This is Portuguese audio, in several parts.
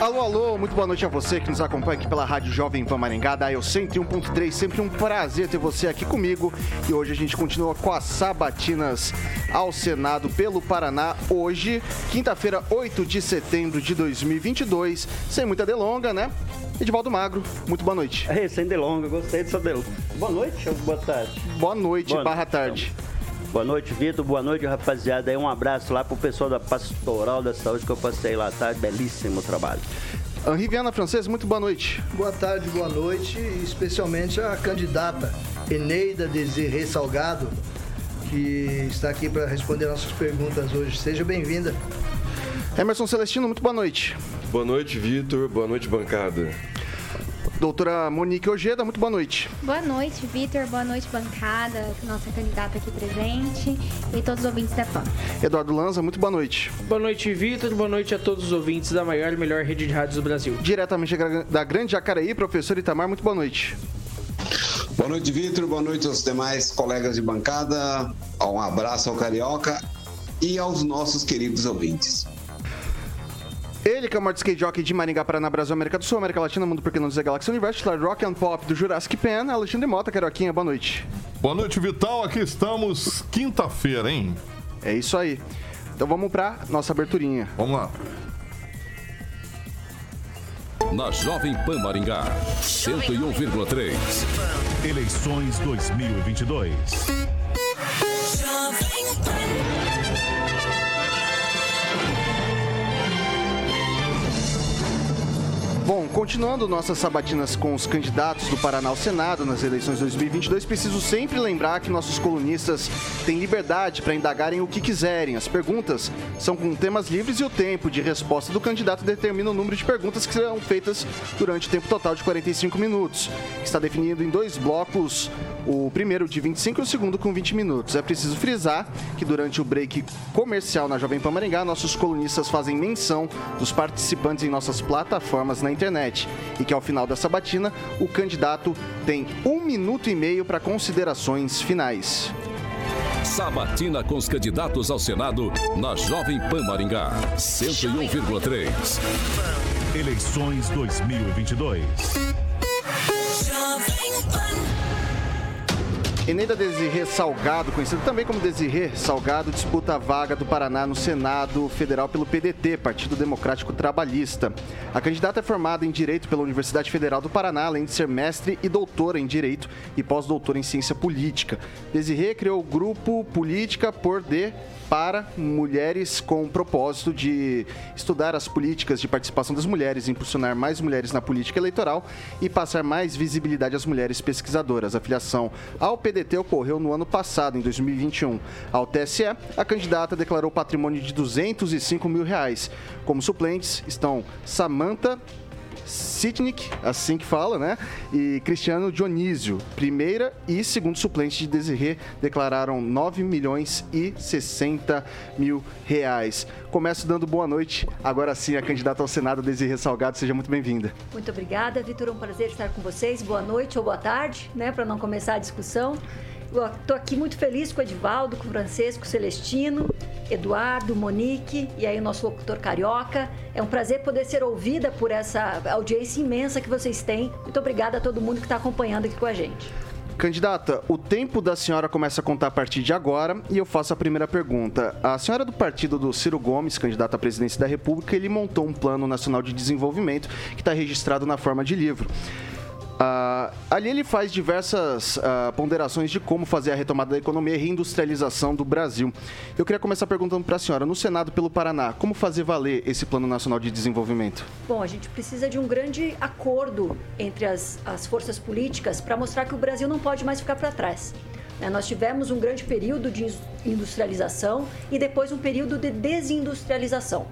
Alô, alô, muito boa noite a você que nos acompanha aqui pela Rádio Jovem Pan Maringá, da Eu 101.3. Sempre um prazer ter você aqui comigo. E hoje a gente continua com as sabatinas ao Senado pelo Paraná. Hoje, quinta-feira, 8 de setembro de 2022. Sem muita delonga, né? Edivaldo Magro, muito boa noite. É, sem delonga, gostei dessa delonga. Boa noite ou boa tarde? Boa noite, boa barra tarde. Então. Boa noite, Vitor. Boa noite, rapaziada. Um abraço lá pro pessoal da Pastoral da Saúde que eu passei lá, tá? Belíssimo trabalho. Henri Viana Francês, muito boa noite. Boa tarde, boa noite, especialmente a candidata Eneida Desirê Salgado, que está aqui para responder nossas perguntas hoje. Seja bem-vinda. Emerson Celestino, muito boa noite. Boa noite, Vitor. Boa noite, bancada. Doutora Monique Ojeda, muito boa noite. Boa noite, Vitor. Boa noite, bancada, nossa candidata aqui presente e todos os ouvintes da PAN. Eduardo Lanza, muito boa noite. Boa noite, Vitor. Boa noite a todos os ouvintes da maior e melhor rede de rádios do Brasil. Diretamente da Grande Jacareí, professor Itamar, muito boa noite. Boa noite, Vitor. Boa noite aos demais colegas de bancada. Um abraço ao Carioca e aos nossos queridos ouvintes. Ele que é o maior skate jockey de Maringá, Paraná, Brasil, América do Sul, América Latina, Mundo Porque Não Dizer Galáxia Universo, titular Rock and Pop do Jurassic Pan, Alexandre Mota, Carioquinha, boa noite. Boa noite, Vital. Aqui estamos quinta-feira, hein? É isso aí. Então vamos pra nossa aberturinha. Vamos lá. Na Jovem Pan Maringá, 101,3. Eleições 2022. Jovem Bom, continuando nossas sabatinas com os candidatos do Paraná ao Senado nas eleições 2022, preciso sempre lembrar que nossos colunistas têm liberdade para indagarem o que quiserem. As perguntas são com temas livres e o tempo de resposta do candidato determina o número de perguntas que serão feitas durante o tempo total de 45 minutos, que está definido em dois blocos, o primeiro de 25 e o segundo com 20 minutos. É preciso frisar que durante o break comercial na Jovem Pan Maringá, nossos colunistas fazem menção dos participantes em nossas plataformas na internet e que ao final da sabatina o candidato tem um minuto e meio para considerações finais. Sabatina com os candidatos ao Senado na Jovem Pan Maringá, 101,3. Eleições 2022. Jovem Pan. Eneida Desirê Salgado, conhecido também como Desirê Salgado, disputa a vaga do Paraná no Senado Federal pelo PDT, Partido Democrático Trabalhista. A candidata é formada em Direito pela Universidade Federal do Paraná, além de ser mestre e doutora em Direito e pós-doutora em Ciência Política. Desirê criou o grupo Política por D para mulheres com o propósito de estudar as políticas de participação das mulheres, impulsionar mais mulheres na política eleitoral e passar mais visibilidade às mulheres pesquisadoras. A filiação ao PDT ocorreu no ano passado, em 2021. Ao TSE, a candidata declarou patrimônio de 205 mil reais. Como suplentes estão Samantha Sitnik, assim que fala, né? E Cristiano Dionísio, primeira e segundo suplente de Desirê, declararam 9 milhões e 60 mil reais. Começo dando boa noite. Agora sim, a candidata ao Senado, Desirê Salgado, seja muito bem-vinda. Muito obrigada, Vitor. Um prazer estar com vocês. Boa noite ou boa tarde, né? Para não começar a discussão. Estou aqui muito feliz com o Edivaldo, com o Francisco, Celestino, Eduardo, Monique e aí o nosso locutor carioca. É um prazer poder ser ouvida por essa audiência imensa que vocês têm. Muito obrigada a todo mundo que está acompanhando aqui com a gente. Candidata, o tempo da senhora começa a contar a partir de agora e eu faço a primeira pergunta. A senhora do partido do Ciro Gomes, candidata à presidência da República, ele montou um plano nacional de desenvolvimento que está registrado na forma de livro. Uh, ali ele faz diversas uh, ponderações de como fazer a retomada da economia e reindustrialização do Brasil. Eu queria começar perguntando para a senhora, no Senado pelo Paraná, como fazer valer esse Plano Nacional de Desenvolvimento? Bom, a gente precisa de um grande acordo entre as, as forças políticas para mostrar que o Brasil não pode mais ficar para trás. Né? Nós tivemos um grande período de industrialização e depois um período de desindustrialização.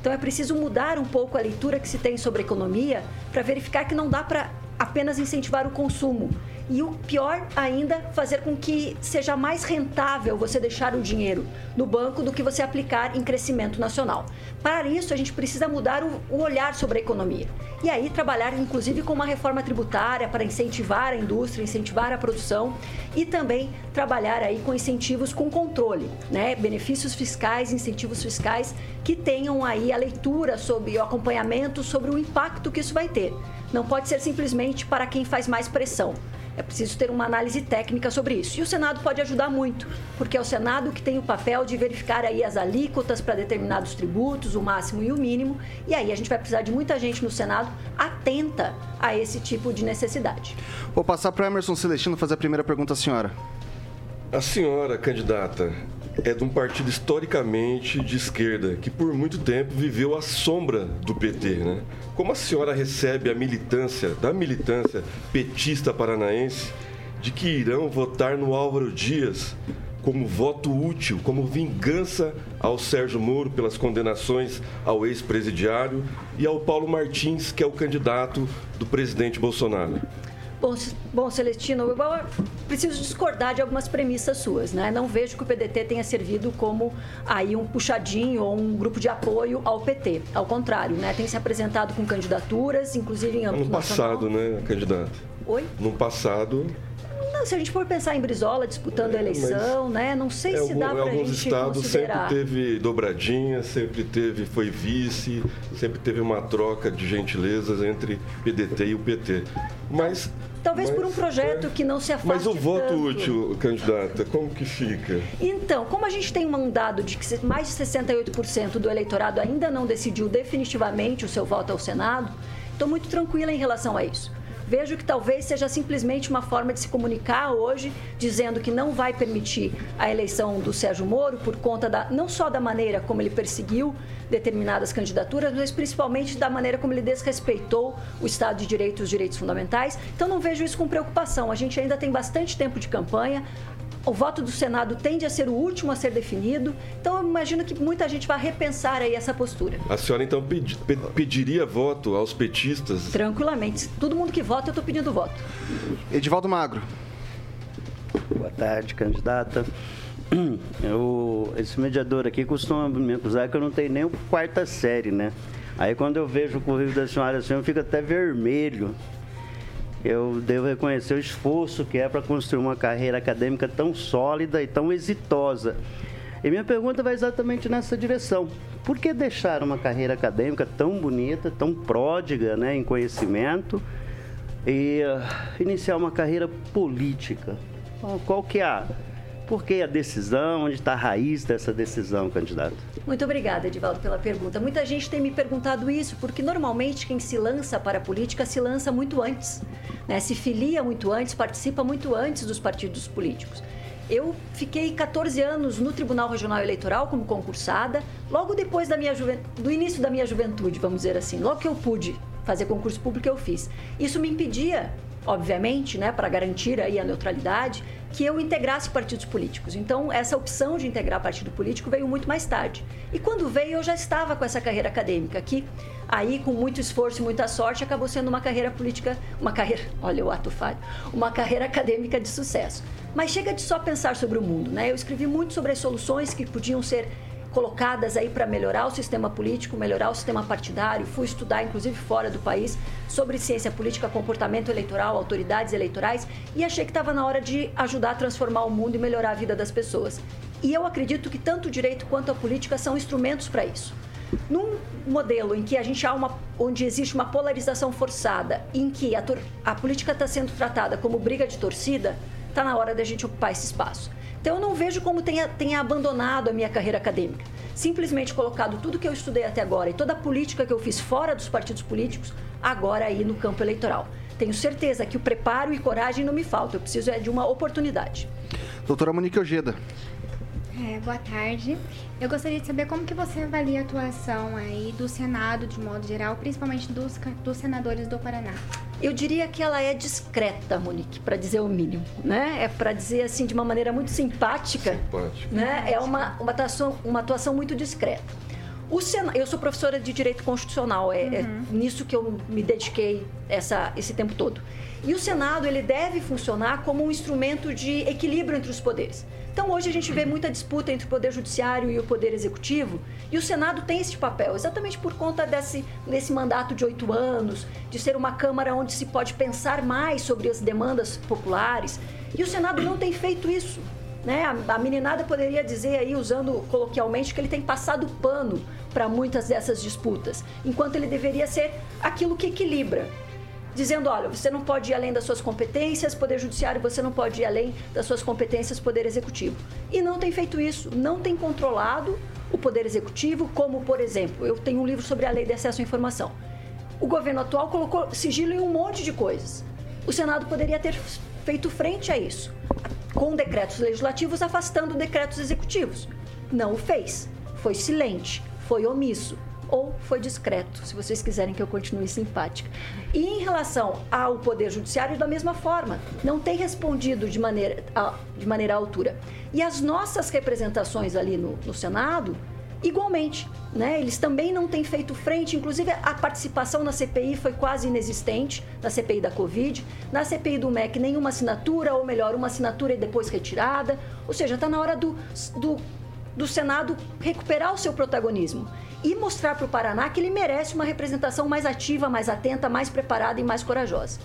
Então é preciso mudar um pouco a leitura que se tem sobre a economia para verificar que não dá para apenas incentivar o consumo. E o pior ainda, fazer com que seja mais rentável você deixar o dinheiro no banco do que você aplicar em crescimento nacional. Para isso, a gente precisa mudar o olhar sobre a economia. E aí, trabalhar inclusive com uma reforma tributária para incentivar a indústria, incentivar a produção e também trabalhar aí com incentivos com controle, né? Benefícios fiscais, incentivos fiscais que tenham aí a leitura sobre o acompanhamento sobre o impacto que isso vai ter. Não pode ser simplesmente para quem faz mais pressão. É preciso ter uma análise técnica sobre isso. E o Senado pode ajudar muito, porque é o Senado que tem o papel de verificar aí as alíquotas para determinados tributos, o máximo e o mínimo. E aí a gente vai precisar de muita gente no Senado atenta a esse tipo de necessidade. Vou passar para Emerson Celestino fazer a primeira pergunta à senhora. A senhora, candidata, é de um partido historicamente de esquerda, que por muito tempo viveu à sombra do PT, né? Como a senhora recebe a militância, da militância petista paranaense, de que irão votar no Álvaro Dias como voto útil, como vingança ao Sérgio Moro pelas condenações ao ex-presidiário e ao Paulo Martins, que é o candidato do presidente Bolsonaro? Bom, bom, Celestino, eu preciso discordar de algumas premissas suas, né? Não vejo que o PDT tenha servido como aí um puxadinho ou um grupo de apoio ao PT. Ao contrário, né? Tem se apresentado com candidaturas, inclusive em âmbito No passado, nacional. né, candidato? Oi? No passado, não, se a gente for pensar em Brizola disputando é, a eleição, né? Não sei se dá para a gente estados considerar. sempre teve dobradinha, sempre teve, foi vice, sempre teve uma troca de gentilezas entre PDT e o PT. Mas Talvez mas, por um projeto é, que não se afaste Mas o voto tanto. útil, candidata, como que fica? Então, como a gente tem um dado de que mais de 68% do eleitorado ainda não decidiu definitivamente o seu voto ao Senado, estou muito tranquila em relação a isso. Vejo que talvez seja simplesmente uma forma de se comunicar hoje, dizendo que não vai permitir a eleição do Sérgio Moro por conta da, não só da maneira como ele perseguiu determinadas candidaturas, mas principalmente da maneira como ele desrespeitou o Estado de Direito e os direitos fundamentais. Então não vejo isso com preocupação. A gente ainda tem bastante tempo de campanha o voto do Senado tende a ser o último a ser definido, então eu imagino que muita gente vai repensar aí essa postura. A senhora então pedi, pediria voto aos petistas? Tranquilamente. Todo mundo que vota, eu estou pedindo voto. Edivaldo Magro. Boa tarde, candidata. Eu, esse mediador aqui costuma me acusar que eu não tenho nem quarta série, né? Aí quando eu vejo o currículo da senhora assim, eu fico até vermelho eu devo reconhecer o esforço que é para construir uma carreira acadêmica tão sólida e tão exitosa. E minha pergunta vai exatamente nessa direção. Por que deixar uma carreira acadêmica tão bonita, tão pródiga né, em conhecimento e uh, iniciar uma carreira política? Qual que é a por que a decisão? Onde está a raiz dessa decisão, candidato? Muito obrigada, Edivaldo, pela pergunta. Muita gente tem me perguntado isso, porque normalmente quem se lança para a política se lança muito antes, né? se filia muito antes, participa muito antes dos partidos políticos. Eu fiquei 14 anos no Tribunal Regional Eleitoral como concursada, logo depois da minha do início da minha juventude, vamos dizer assim. Logo que eu pude fazer concurso público, eu fiz. Isso me impedia obviamente, né, para garantir aí a neutralidade, que eu integrasse partidos políticos. Então, essa opção de integrar partido político veio muito mais tarde. E quando veio, eu já estava com essa carreira acadêmica, que aí, com muito esforço e muita sorte, acabou sendo uma carreira política, uma carreira, olha o ato falho, uma carreira acadêmica de sucesso. Mas chega de só pensar sobre o mundo, né? Eu escrevi muito sobre as soluções que podiam ser colocadas aí para melhorar o sistema político, melhorar o sistema partidário. Fui estudar, inclusive fora do país, sobre ciência política, comportamento eleitoral, autoridades eleitorais e achei que estava na hora de ajudar a transformar o mundo e melhorar a vida das pessoas. E eu acredito que tanto o direito quanto a política são instrumentos para isso. Num modelo em que a gente há uma, onde existe uma polarização forçada, em que a, a política está sendo tratada como briga de torcida, está na hora da gente ocupar esse espaço. Então eu não vejo como tenha, tenha abandonado a minha carreira acadêmica. Simplesmente colocado tudo que eu estudei até agora e toda a política que eu fiz fora dos partidos políticos, agora aí no campo eleitoral. tenho certeza que o preparo e coragem não me faltam. Eu preciso é de uma oportunidade. Doutora Monique Ojeda. É, boa tarde. Eu gostaria de saber como que você avalia a atuação aí do Senado de modo geral, principalmente dos, dos senadores do Paraná. Eu diria que ela é discreta, Monique, para dizer o mínimo, né? É para dizer assim de uma maneira muito simpática, Simpática. né? É uma, uma, atuação, uma atuação muito discreta. O Sena... Eu sou professora de Direito Constitucional, é, é nisso que eu me dediquei essa, esse tempo todo. E o Senado ele deve funcionar como um instrumento de equilíbrio entre os poderes. Então hoje a gente vê muita disputa entre o Poder Judiciário e o Poder Executivo, e o Senado tem esse papel, exatamente por conta desse, desse mandato de oito anos, de ser uma Câmara onde se pode pensar mais sobre as demandas populares. E o Senado não tem feito isso. Né? A, a meninada poderia dizer aí, usando coloquialmente, que ele tem passado pano para muitas dessas disputas, enquanto ele deveria ser aquilo que equilibra dizendo, olha, você não pode ir além das suas competências, Poder Judiciário, você não pode ir além das suas competências, Poder Executivo. E não tem feito isso, não tem controlado o Poder Executivo, como, por exemplo, eu tenho um livro sobre a Lei de Acesso à Informação. O governo atual colocou sigilo em um monte de coisas. O Senado poderia ter feito frente a isso, com decretos legislativos afastando decretos executivos. Não o fez. Foi silente, foi omisso ou foi discreto, se vocês quiserem que eu continue simpática. E em relação ao Poder Judiciário, da mesma forma, não tem respondido de maneira, de maneira altura. E as nossas representações ali no, no Senado, igualmente. Né? Eles também não têm feito frente, inclusive a participação na CPI foi quase inexistente, na CPI da Covid. Na CPI do MEC, nenhuma assinatura, ou melhor, uma assinatura e depois retirada. Ou seja, está na hora do, do, do Senado recuperar o seu protagonismo e mostrar para o Paraná que ele merece uma representação mais ativa, mais atenta, mais preparada e mais corajosa.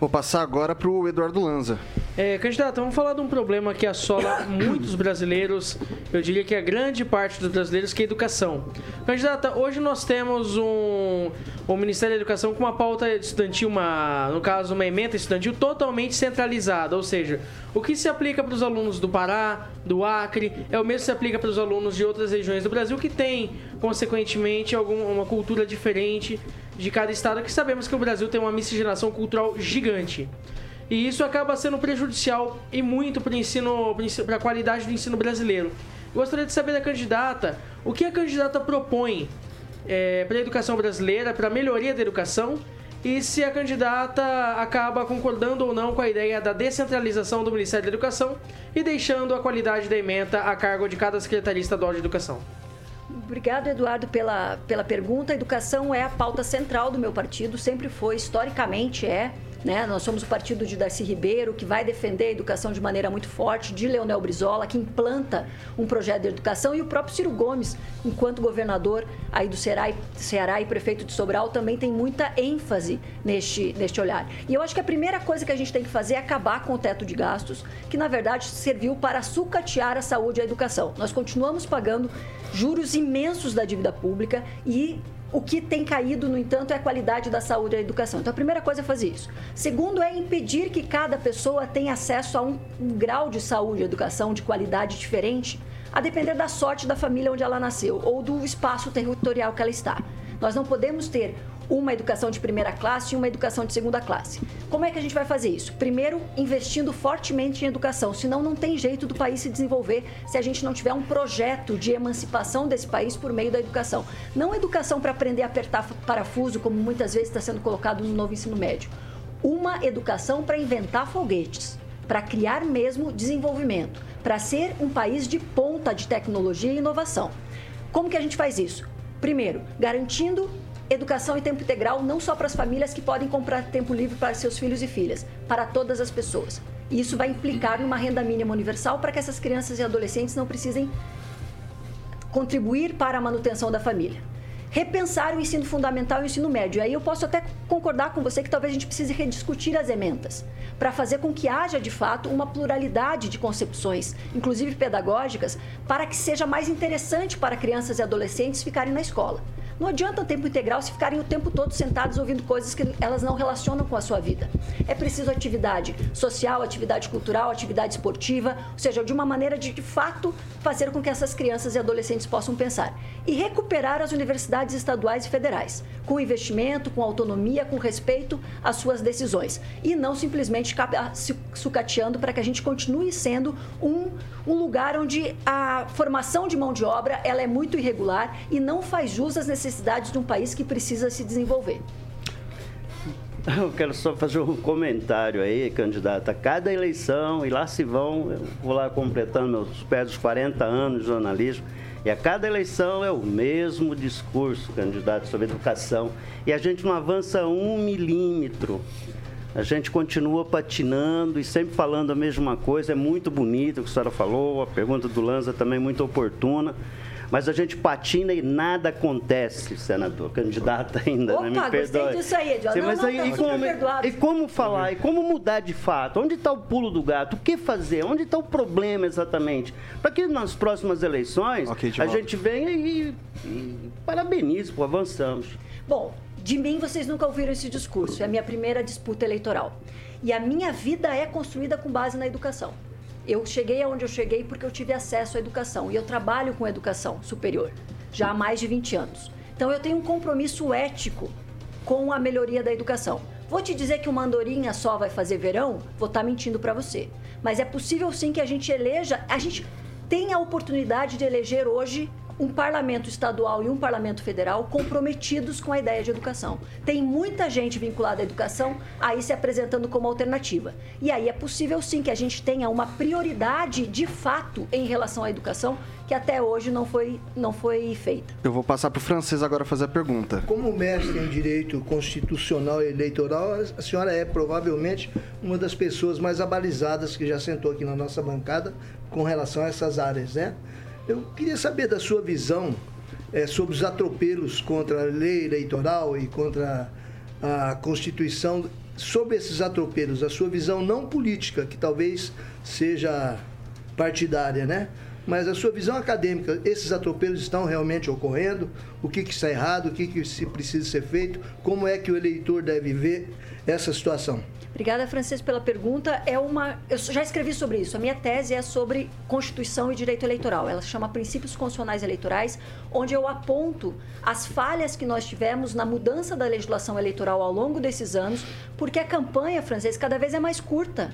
Vou passar agora para o Eduardo Lanza. É, candidato, vamos falar de um problema que assola muitos brasileiros, eu diria que a grande parte dos brasileiros, que é a educação. Candidata, hoje nós temos um, o Ministério da Educação com uma pauta estudantil, uma, no caso, uma emenda estudantil totalmente centralizada, ou seja, o que se aplica para os alunos do Pará, do Acre, é o mesmo que se aplica para os alunos de outras regiões do Brasil que têm, consequentemente, alguma, uma cultura diferente de cada estado, que sabemos que o Brasil tem uma miscigenação cultural gigante. E isso acaba sendo prejudicial e muito para a qualidade do ensino brasileiro. Gostaria de saber da candidata o que a candidata propõe é, para a educação brasileira, para a melhoria da educação e se a candidata acaba concordando ou não com a ideia da descentralização do Ministério da Educação e deixando a qualidade da emenda a cargo de cada Secretaria Estadual de Educação. Obrigado, Eduardo, pela, pela pergunta. A educação é a pauta central do meu partido, sempre foi, historicamente é. Né? Nós somos o partido de Darcy Ribeiro, que vai defender a educação de maneira muito forte, de Leonel Brizola, que implanta um projeto de educação, e o próprio Ciro Gomes, enquanto governador aí do Ceará e, Ceará e prefeito de Sobral, também tem muita ênfase neste, neste olhar. E eu acho que a primeira coisa que a gente tem que fazer é acabar com o teto de gastos, que na verdade serviu para sucatear a saúde e a educação. Nós continuamos pagando juros imensos da dívida pública e o que tem caído, no entanto, é a qualidade da saúde e da educação. Então, a primeira coisa é fazer isso. Segundo, é impedir que cada pessoa tenha acesso a um, um grau de saúde e educação de qualidade diferente, a depender da sorte da família onde ela nasceu ou do espaço territorial que ela está. Nós não podemos ter uma educação de primeira classe e uma educação de segunda classe. Como é que a gente vai fazer isso? Primeiro, investindo fortemente em educação, senão não tem jeito do país se desenvolver se a gente não tiver um projeto de emancipação desse país por meio da educação. Não educação para aprender a apertar parafuso, como muitas vezes está sendo colocado no novo ensino médio. Uma educação para inventar foguetes, para criar mesmo desenvolvimento, para ser um país de ponta de tecnologia e inovação. Como que a gente faz isso? Primeiro, garantindo educação em tempo integral não só para as famílias que podem comprar tempo livre para seus filhos e filhas, para todas as pessoas. E isso vai implicar numa renda mínima universal para que essas crianças e adolescentes não precisem contribuir para a manutenção da família. Repensar o ensino fundamental e o ensino médio. Aí eu posso até concordar com você que talvez a gente precise rediscutir as emendas para fazer com que haja de fato uma pluralidade de concepções, inclusive pedagógicas, para que seja mais interessante para crianças e adolescentes ficarem na escola. Não adianta tempo integral se ficarem o tempo todo sentados ouvindo coisas que elas não relacionam com a sua vida. É preciso atividade social, atividade cultural, atividade esportiva, ou seja, de uma maneira de, de fato, fazer com que essas crianças e adolescentes possam pensar. E recuperar as universidades estaduais e federais, com investimento, com autonomia, com respeito às suas decisões. E não simplesmente se sucateando para que a gente continue sendo um, um lugar onde a formação de mão de obra ela é muito irregular e não faz jus às necessidades de um país que precisa se desenvolver. Eu quero só fazer um comentário aí, candidata. Cada eleição, e lá se vão, eu vou lá completando meus pés dos 40 anos de jornalismo, e a cada eleição é o mesmo discurso, candidato, sobre educação. E a gente não avança um milímetro. A gente continua patinando e sempre falando a mesma coisa. É muito bonito o que a senhora falou, a pergunta do Lanza também é muito oportuna. Mas a gente patina e nada acontece, senador, candidata ainda, Opa, né? Me perdoe. disso aí, Edson. Sim, não, mas não, aí, não, e, como, e como falar? E como mudar de fato? Onde está o pulo do gato? O que fazer? Onde está o problema exatamente? Para que nas próximas eleições okay, a gente venha e, e parabenize, pô, avançamos. Bom, de mim vocês nunca ouviram esse discurso. É a minha primeira disputa eleitoral. E a minha vida é construída com base na educação. Eu cheguei aonde eu cheguei porque eu tive acesso à educação e eu trabalho com educação superior já há mais de 20 anos. Então eu tenho um compromisso ético com a melhoria da educação. Vou te dizer que uma andorinha só vai fazer verão? Vou estar tá mentindo para você. Mas é possível sim que a gente eleja, a gente tem a oportunidade de eleger hoje um parlamento estadual e um parlamento federal comprometidos com a ideia de educação. Tem muita gente vinculada à educação aí se apresentando como alternativa. E aí é possível sim que a gente tenha uma prioridade de fato em relação à educação que até hoje não foi, não foi feita. Eu vou passar para o francês agora fazer a pergunta. Como mestre em direito constitucional e eleitoral, a senhora é provavelmente uma das pessoas mais abalizadas que já sentou aqui na nossa bancada com relação a essas áreas, né? Eu queria saber da sua visão é, sobre os atropelos contra a lei eleitoral e contra a Constituição, sobre esses atropelos, a sua visão não política, que talvez seja partidária, né? Mas a sua visão acadêmica, esses atropelos estão realmente ocorrendo? O que, que está errado? O que, que se precisa ser feito? Como é que o eleitor deve ver essa situação? Obrigada, Francisco, pela pergunta. É uma, eu já escrevi sobre isso. A minha tese é sobre Constituição e Direito Eleitoral. Ela chama Princípios Constitucionais Eleitorais, onde eu aponto as falhas que nós tivemos na mudança da legislação eleitoral ao longo desses anos, porque a campanha, Francisco, cada vez é mais curta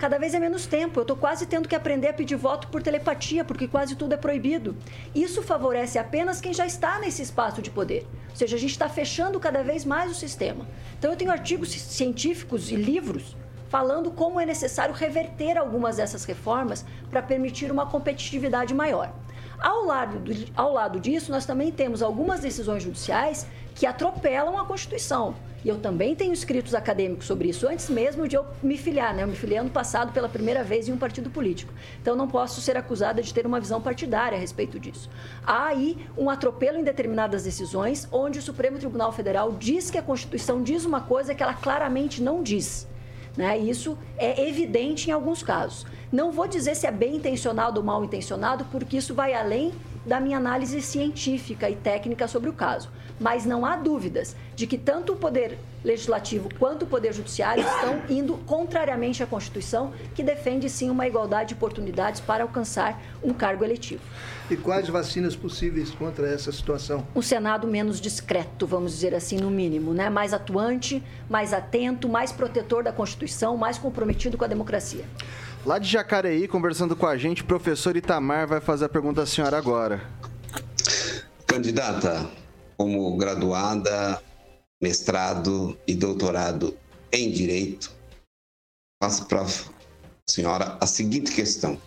cada vez é menos tempo. Eu estou quase tendo que aprender a pedir voto por telepatia, porque quase tudo é proibido. Isso favorece apenas quem já está nesse espaço de poder. Ou seja, a gente está fechando cada vez mais o sistema. Então, eu tenho artigos científicos e livros falando como é necessário reverter algumas dessas reformas para permitir uma competitividade maior. Ao lado, do, ao lado disso, nós também temos algumas decisões judiciais que atropelam a Constituição. E eu também tenho escritos acadêmicos sobre isso, antes mesmo de eu me filiar, né? Eu me filiei ano passado pela primeira vez em um partido político. Então não posso ser acusada de ter uma visão partidária a respeito disso. Há aí um atropelo em determinadas decisões, onde o Supremo Tribunal Federal diz que a Constituição diz uma coisa que ela claramente não diz. Né? Isso é evidente em alguns casos. Não vou dizer se é bem intencionado ou mal intencionado, porque isso vai além da minha análise científica e técnica sobre o caso. Mas não há dúvidas de que tanto o Poder Legislativo quanto o Poder Judiciário estão indo contrariamente à Constituição, que defende sim uma igualdade de oportunidades para alcançar um cargo eletivo. E quais vacinas possíveis contra essa situação? Um Senado menos discreto, vamos dizer assim, no mínimo, né? mais atuante, mais atento, mais protetor da Constituição, mais comprometido com a democracia. Lá de Jacareí, conversando com a gente, o professor Itamar vai fazer a pergunta à senhora agora. Candidata, como graduada, mestrado e doutorado em Direito, faço para a senhora a seguinte questão.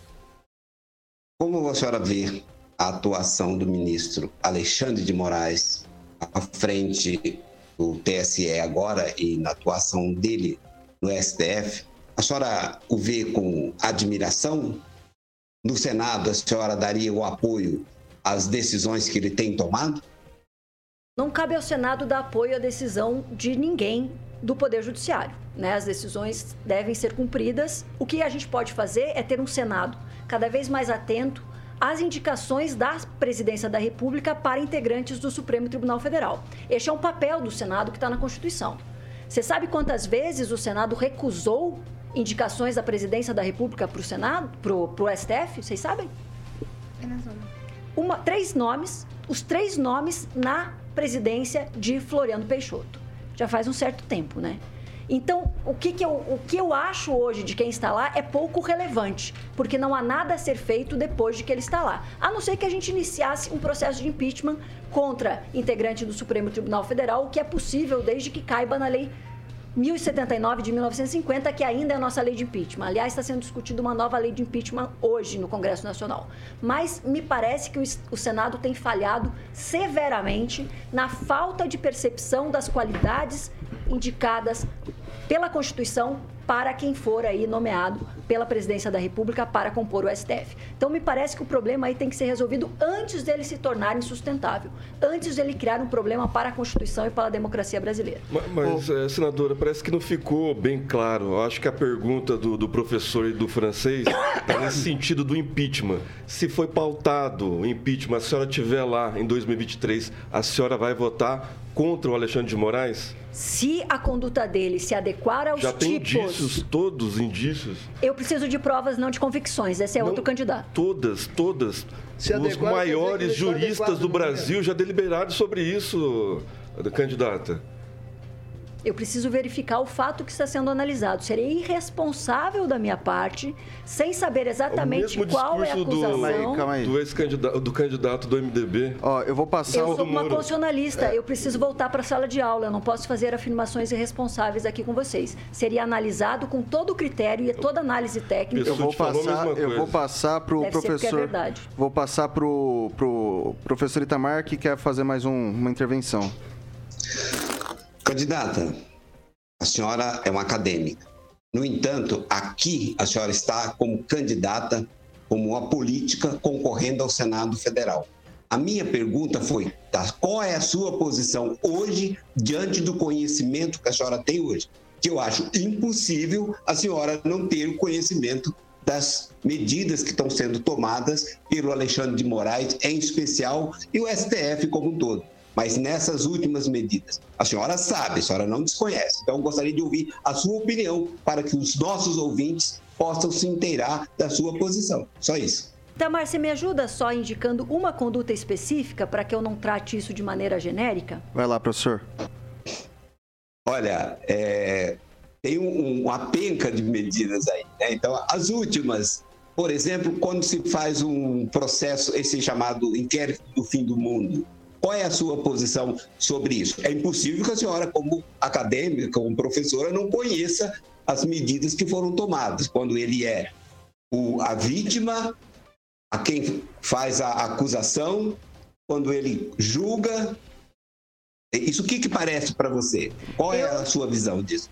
Como a senhora vê a atuação do ministro Alexandre de Moraes à frente do TSE agora e na atuação dele no STF? A senhora o vê com admiração? No Senado, a senhora daria o apoio às decisões que ele tem tomado? Não cabe ao Senado dar apoio à decisão de ninguém do Poder Judiciário. Né? As decisões devem ser cumpridas. O que a gente pode fazer é ter um Senado cada vez mais atento as indicações da presidência da República para integrantes do Supremo Tribunal Federal. Este é um papel do Senado que está na Constituição. Você sabe quantas vezes o Senado recusou indicações da presidência da República para o Senado, para o STF? Vocês sabem? Apenas uma. Uma, três nomes, os três nomes na presidência de Floriano Peixoto. Já faz um certo tempo, né? Então, o que, que eu, o que eu acho hoje de quem está lá é pouco relevante, porque não há nada a ser feito depois de que ele está lá. A não ser que a gente iniciasse um processo de impeachment contra integrante do Supremo Tribunal Federal, o que é possível desde que caiba na lei 1079 de 1950, que ainda é a nossa lei de impeachment. Aliás, está sendo discutida uma nova lei de impeachment hoje no Congresso Nacional. Mas me parece que o Senado tem falhado severamente na falta de percepção das qualidades indicadas pela Constituição para quem for aí nomeado pela presidência da República para compor o STF. Então me parece que o problema aí tem que ser resolvido antes dele se tornar insustentável, antes dele criar um problema para a Constituição e para a democracia brasileira. Mas, mas é, senadora, parece que não ficou bem claro. Eu acho que a pergunta do, do professor e do francês está nesse sentido do impeachment. Se foi pautado o impeachment, a senhora estiver lá em 2023, a senhora vai votar contra o Alexandre de Moraes? Se a conduta dele se adequar aos Já tem tipos... indícios, todos indícios. Eu preciso de provas, não de convicções. Esse é Não, outro candidato. Todas, todas. Se Os maiores juristas do Brasil já deliberaram sobre isso, candidata. Eu preciso verificar o fato que está sendo analisado. Seria irresponsável da minha parte, sem saber exatamente qual é a acusação. do, aí, calma aí. do ex-candidato do candidato do MDB. Ó, eu vou passar Eu o... sou uma constitucionalista, eu preciso voltar para a sala de aula, eu não posso fazer afirmações irresponsáveis aqui com vocês. Seria analisado com todo o critério e toda análise técnica. Eu vou passar, eu vou passar pro Deve é professor. verdade. Vou passar pro, pro professor Itamar que quer fazer mais um- uma intervenção. Candidata, a senhora é uma acadêmica. No entanto, aqui a senhora está como candidata, como uma política concorrendo ao Senado Federal. A minha pergunta foi: tá, qual é a sua posição hoje diante do conhecimento que a senhora tem hoje? Que eu acho impossível a senhora não ter o conhecimento das medidas que estão sendo tomadas pelo Alexandre de Moraes, em especial, e o STF como um todo. Mas nessas últimas medidas, a senhora sabe, a senhora não desconhece. Então, eu gostaria de ouvir a sua opinião para que os nossos ouvintes possam se inteirar da sua posição. Só isso. Tamar, você me ajuda só indicando uma conduta específica para que eu não trate isso de maneira genérica? Vai lá, professor. Olha, é, tem um- uma penca de medidas aí. né? Então, as últimas, por exemplo, quando se faz um processo, esse chamado inquérito do fim do mundo, qual é a sua posição sobre isso? É impossível que a senhora, como acadêmica, como professora, não conheça as medidas que foram tomadas, quando ele é o- a vítima, a quem faz a acusação, quando ele julga. Isso o que, que parece para você? Qual é a sua visão disso?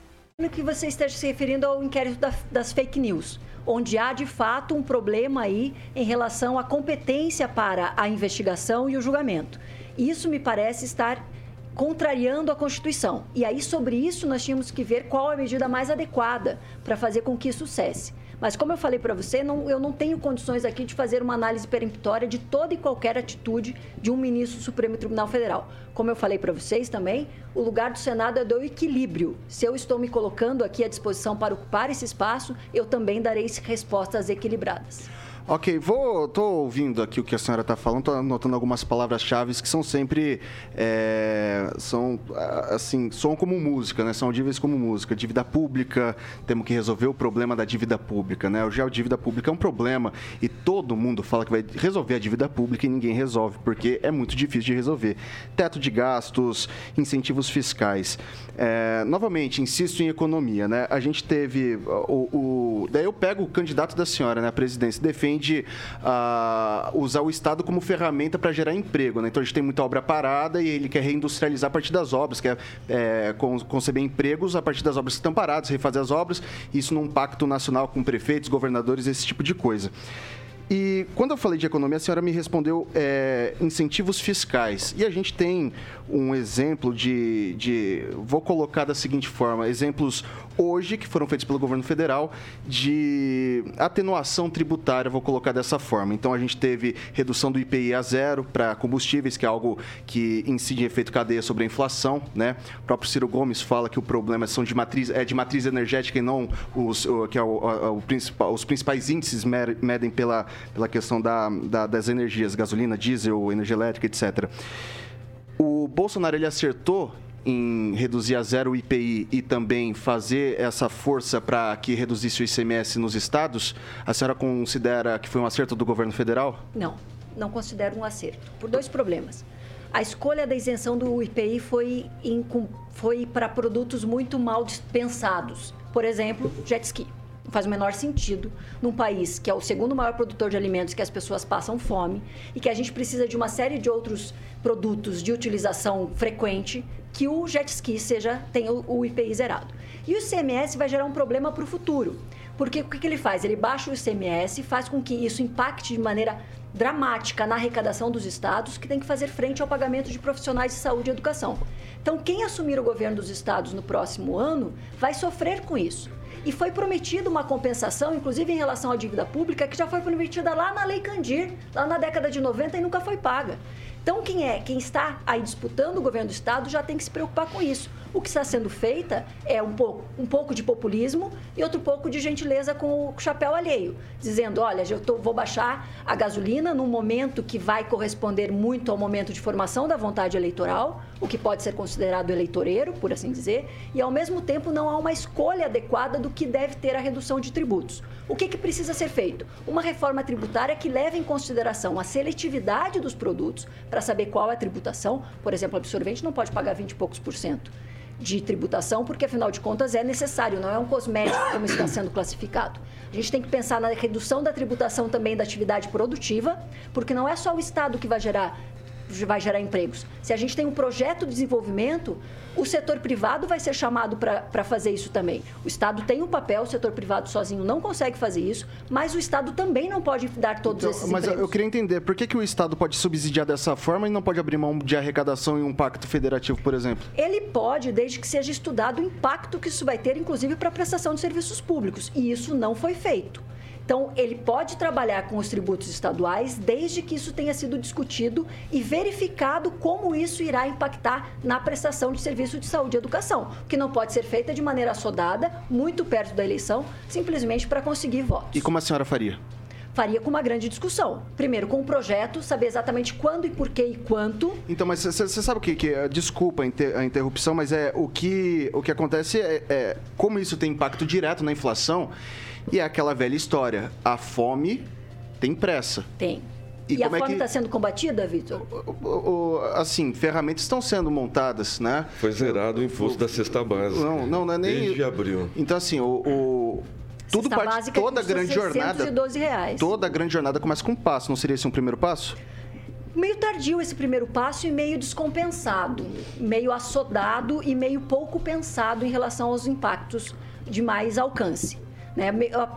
Que você esteja se referindo ao inquérito da- das fake news, onde há de fato um problema aí em relação à competência para a investigação e o julgamento. Isso me parece estar contrariando a Constituição. E aí, sobre isso, nós tínhamos que ver qual a medida mais adequada para fazer com que isso cesse. Mas, como eu falei para você, não- eu não tenho condições aqui de fazer uma análise peremptória de toda e qualquer atitude de um ministro do Supremo Tribunal Federal. Como eu falei para vocês também, o lugar do Senado é do equilíbrio. Se eu estou me colocando aqui à disposição para ocupar esse espaço, eu também darei respostas equilibradas. Ok, vou. tô ouvindo aqui o que a senhora está falando, tô anotando algumas palavras-chave que são sempre. é, são assim, soam como música, né? São audíveis como música. Dívida pública, temos que resolver o problema da dívida pública, né? O dívida pública é um problema e todo mundo fala que vai resolver a dívida pública e ninguém resolve, porque é muito difícil de resolver. Teto de gastos, incentivos fiscais. É, novamente, insisto em economia, né? A gente teve o, o- daí eu pego o candidato da senhora, né, presidência, defende ah, usar o Estado como ferramenta para gerar emprego, né? Então a gente tem muita obra parada e ele quer reindustrializar a partir das obras, quer é, con- conceber empregos a partir das obras que estão paradas, refazer as obras, isso num pacto nacional com prefeitos, governadores, esse tipo de coisa. E quando eu falei de economia, a senhora me respondeu é, incentivos fiscais. E a gente tem um exemplo de, de. Vou colocar da seguinte forma: exemplos hoje, que foram feitos pelo governo federal, de atenuação tributária, vou colocar dessa forma. Então, a gente teve redução do IPI a zero para combustíveis, que é algo que incide em efeito cadeia sobre a inflação. Né? O próprio Ciro Gomes fala que o problema são de matriz, é de matriz energética e não os, que é o, o principal, os principais índices medem pela, pela questão da, da, das energias, gasolina, diesel, energia elétrica, etc. O Bolsonaro ele acertou em reduzir a zero o IPI e também fazer essa força para que reduzisse o ICMS nos estados, a senhora considera que foi um acerto do governo federal? Não, não considero um acerto, por dois problemas. A escolha da isenção do IPI foi, foi para produtos muito mal pensados. Por exemplo, jet ski. Não faz o menor sentido num país que é o segundo maior produtor de alimentos, que as pessoas passam fome e que a gente precisa de uma série de outros produtos de utilização frequente que o jet ski seja tenha o IPI zerado. E o ICMS vai gerar um problema para o futuro. Porque o que, que ele faz? Ele baixa o ICMS faz com que isso impacte de maneira dramática na arrecadação dos estados, que tem que fazer frente ao pagamento de profissionais de saúde e educação. Então, quem assumir o governo dos estados no próximo ano vai sofrer com isso. E foi prometida uma compensação, inclusive em relação à dívida pública, que já foi prometida lá na Lei Candir, lá na década de 90 e nunca foi paga. Então, quem é, quem está aí disputando o governo do estado já tem que se preocupar com isso. O que está sendo feita é um pouco, um pouco de populismo e outro pouco de gentileza com o chapéu alheio, dizendo, olha, eu tô, vou baixar a gasolina num momento que vai corresponder muito ao momento de formação da vontade eleitoral, o que pode ser considerado eleitoreiro, por assim dizer, e ao mesmo tempo não há uma escolha adequada do que deve ter a redução de tributos. O que, que precisa ser feito? Uma reforma tributária que leve em consideração a seletividade dos produtos para saber qual é a tributação. Por exemplo, absorvente não pode pagar 20 e poucos por cento de tributação, porque afinal de contas é necessário, não é um cosmético como está sendo classificado. A gente tem que pensar na redução da tributação também da atividade produtiva, porque não é só o Estado que vai gerar vai gerar empregos. Se a gente tem um projeto de desenvolvimento, o setor privado vai ser chamado para fazer isso também. O Estado tem um papel, o setor privado sozinho não consegue fazer isso, mas o Estado também não pode dar todos então, esses mas empregos. eu queria entender, por que, que o Estado pode subsidiar dessa forma e não pode abrir mão de arrecadação em um pacto federativo, por exemplo? Ele pode, desde que seja estudado o impacto que isso vai ter, inclusive para a prestação de serviços públicos. E isso não foi feito. Então, ele pode trabalhar com os tributos estaduais desde que isso tenha sido discutido e verificado como isso irá impactar na prestação de serviço de saúde e educação, que não pode ser feita de maneira assodada, muito perto da eleição, simplesmente para conseguir votos. E como a senhora faria? faria com uma grande discussão. Primeiro, com o projeto, saber exatamente quando e por que e quanto. Então, mas você sabe o que, que é? Desculpa a interrupção, mas é o que, o que acontece é, é como isso tem impacto direto na inflação e é aquela velha história: a fome tem pressa. Tem. E, e a é fome está que... sendo combatida, Vitor? Assim, ferramentas estão sendo montadas, né? Foi zerado o imposto o... da cesta básica. Não, não, não é nem. Desde abril. Então, assim, o, o... tudo parte, toda a grande jornada. Reais. Toda a grande jornada começa com um passo. Não seria esse um primeiro passo? Meio tardio esse primeiro passo e meio descompensado, meio assodado e meio pouco pensado em relação aos impactos de mais alcance. Né?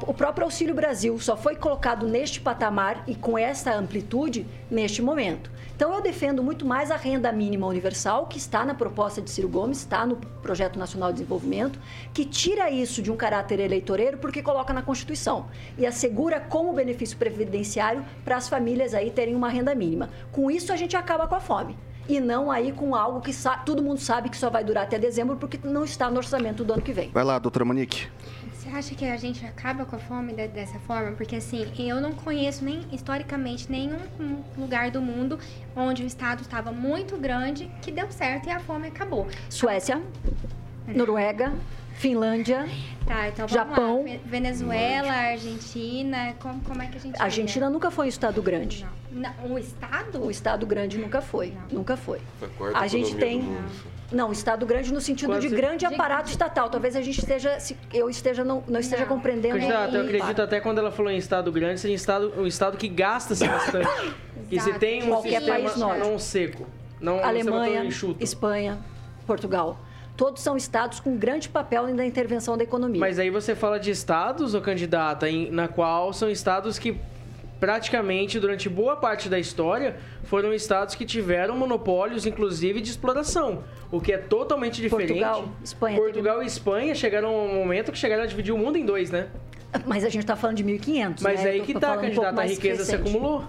O próprio Auxílio Brasil só foi colocado neste patamar e com essa amplitude neste momento. Então, eu defendo muito mais a renda mínima universal, que está na proposta de Ciro Gomes, está no Projeto Nacional de Desenvolvimento, que tira isso de um caráter eleitoreiro porque coloca na Constituição e assegura como benefício previdenciário para as famílias aí terem uma renda mínima. Com isso, a gente acaba com a fome e não aí com algo que todo mundo sabe que só vai durar até dezembro porque não está no orçamento do ano que vem. Vai lá, doutora Monique. Você acha que a gente acaba com a fome dessa forma? Porque assim, eu não conheço nem historicamente nenhum lugar do mundo onde o estado estava muito grande que deu certo e a fome acabou. Suécia, Noruega, Finlândia, tá, então Japão, lá. Venezuela, Argentina, como, como é que a gente? A Argentina nunca foi um estado grande. Não. Não. O estado? O estado grande nunca foi, não. nunca foi. a, a gente tem não, Estado grande no sentido Quase... de grande aparato estatal. Talvez a gente esteja, eu esteja não, não esteja não. compreendendo. Candidato, eu acredito até quando ela falou em Estado grande, seria estado, um Estado que gasta-se bastante. e se tem um Qualquer sistema país não seco. Não Alemanha, Espanha, Portugal. Todos são estados com grande papel na intervenção da economia. Mas aí você fala de estados, ou candidata, em, na qual são estados que praticamente durante boa parte da história foram estados que tiveram monopólios, inclusive de exploração, o que é totalmente diferente. Portugal, Espanha. Portugal e Espanha chegaram a um momento que chegaram a dividir o mundo em dois, né? Mas a gente está falando de 1.500, Mas né? aí que tá, falando um candidata, a riqueza se recente. acumulou.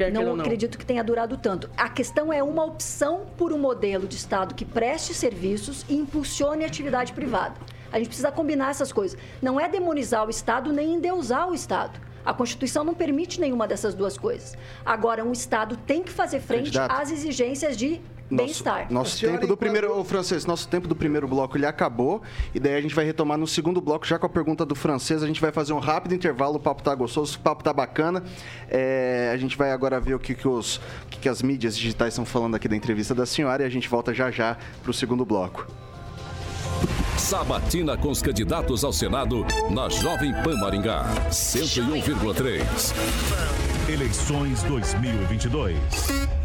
Quer não não. acredito que tenha durado tanto. A questão é uma opção por um modelo de Estado que preste serviços e impulsione a atividade privada. A gente precisa combinar essas coisas. Não é demonizar o Estado nem endeusar o Estado. A Constituição não permite nenhuma dessas duas coisas. Agora, um Estado tem que fazer frente Candidato. às exigências de bem-estar. nosso tempo do primeiro, ô, francês, nosso tempo do primeiro bloco ele acabou e daí a gente vai retomar no segundo bloco já com a pergunta do francês. A gente vai fazer um rápido intervalo, o papo tá gostoso, o papo tá bacana. É, a gente vai agora ver o que, que os o que, que as mídias digitais estão falando aqui da entrevista da senhora e a gente volta já já para o segundo bloco. Sabatina com os candidatos ao Senado na Jovem Pan Maringá. 101,3. Eleições 2022.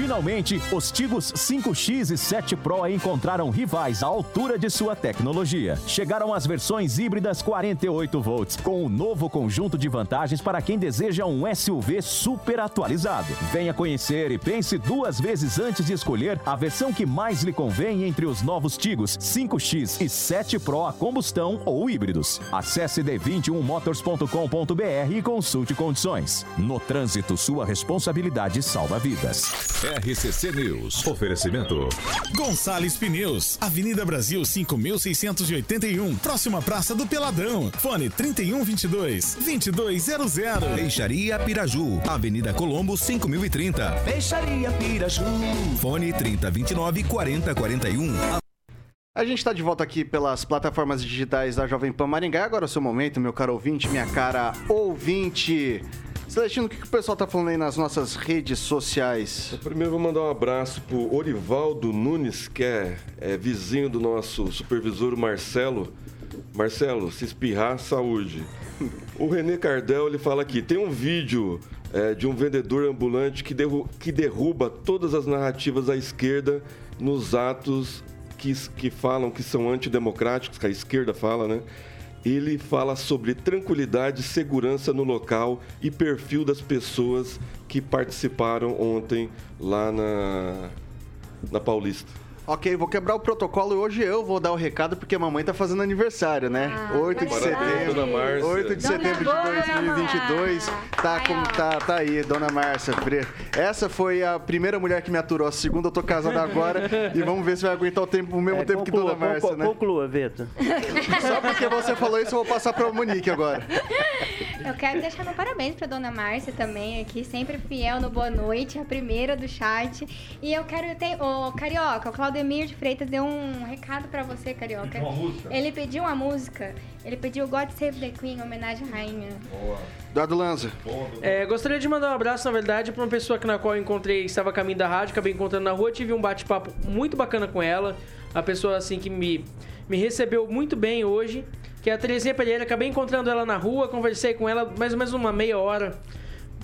Finalmente, os Tigos 5X e 7 Pro encontraram rivais à altura de sua tecnologia. Chegaram as versões híbridas 48 volts, com um novo conjunto de vantagens para quem deseja um SUV super atualizado. Venha conhecer e pense duas vezes antes de escolher a versão que mais lhe convém entre os novos Tigos 5X e 7 Pro a combustão ou híbridos. Acesse d21motors.com.br e consulte condições. No trânsito, sua responsabilidade salva vidas. RCC News. Oferecimento. Gonçalves Pneus, Avenida Brasil 5681, próxima Praça do Peladão. Fone 3122 2200. Peixaria Piraju, Avenida Colombo 5030. Peixaria Piraju. Fone 3029 4041. A gente está de volta aqui pelas plataformas digitais da Jovem Pan Maringá. Agora é o seu momento, meu caro ouvinte, minha cara ouvinte. Celestino, o que, que o pessoal tá falando aí nas nossas redes sociais? Primeiro vou mandar um abraço pro Orivaldo Nunes, que é, é vizinho do nosso supervisor Marcelo. Marcelo, se espirrar, saúde. O René Cardel, ele fala aqui, tem um vídeo é, de um vendedor ambulante que, derru- que derruba todas as narrativas à esquerda nos atos que, que falam que são antidemocráticos, que a esquerda fala, né? Ele fala sobre tranquilidade, segurança no local e perfil das pessoas que participaram ontem lá na, na Paulista. Ok, vou quebrar o protocolo e hoje eu vou dar o recado porque a mamãe tá fazendo aniversário, né? Ah, 8 de setembro. Dona Márcia. 8 de Dona setembro de Boa. 2022. Tá, Ai, como, tá, tá aí, Dona Márcia. Essa foi a primeira mulher que me aturou. A segunda eu tô casado agora. e vamos ver se vai aguentar o, tempo, o mesmo É, tempo que conclua, Dona Márcia, conclua, né? conclua, Vitor. Só porque você falou isso, eu vou passar pra Monique agora. Eu quero deixar meu parabéns pra dona Márcia também aqui, sempre fiel no Boa Noite, a primeira do chat. E eu quero ter. Ô, Carioca, o Claudemir de Freitas deu um recado pra você, Carioca. Ele pediu uma música. Ele pediu God Save the Queen, em homenagem à rainha. Eduardo Lanza. É, gostaria de mandar um abraço, na verdade, para uma pessoa que, na qual eu encontrei, estava a caminho da rádio, acabei encontrando na rua, tive um bate-papo muito bacana com ela. A pessoa, assim, que me, me recebeu muito bem hoje, que é a Terezinha Pereira. Acabei encontrando ela na rua, conversei com ela mais ou menos uma meia hora.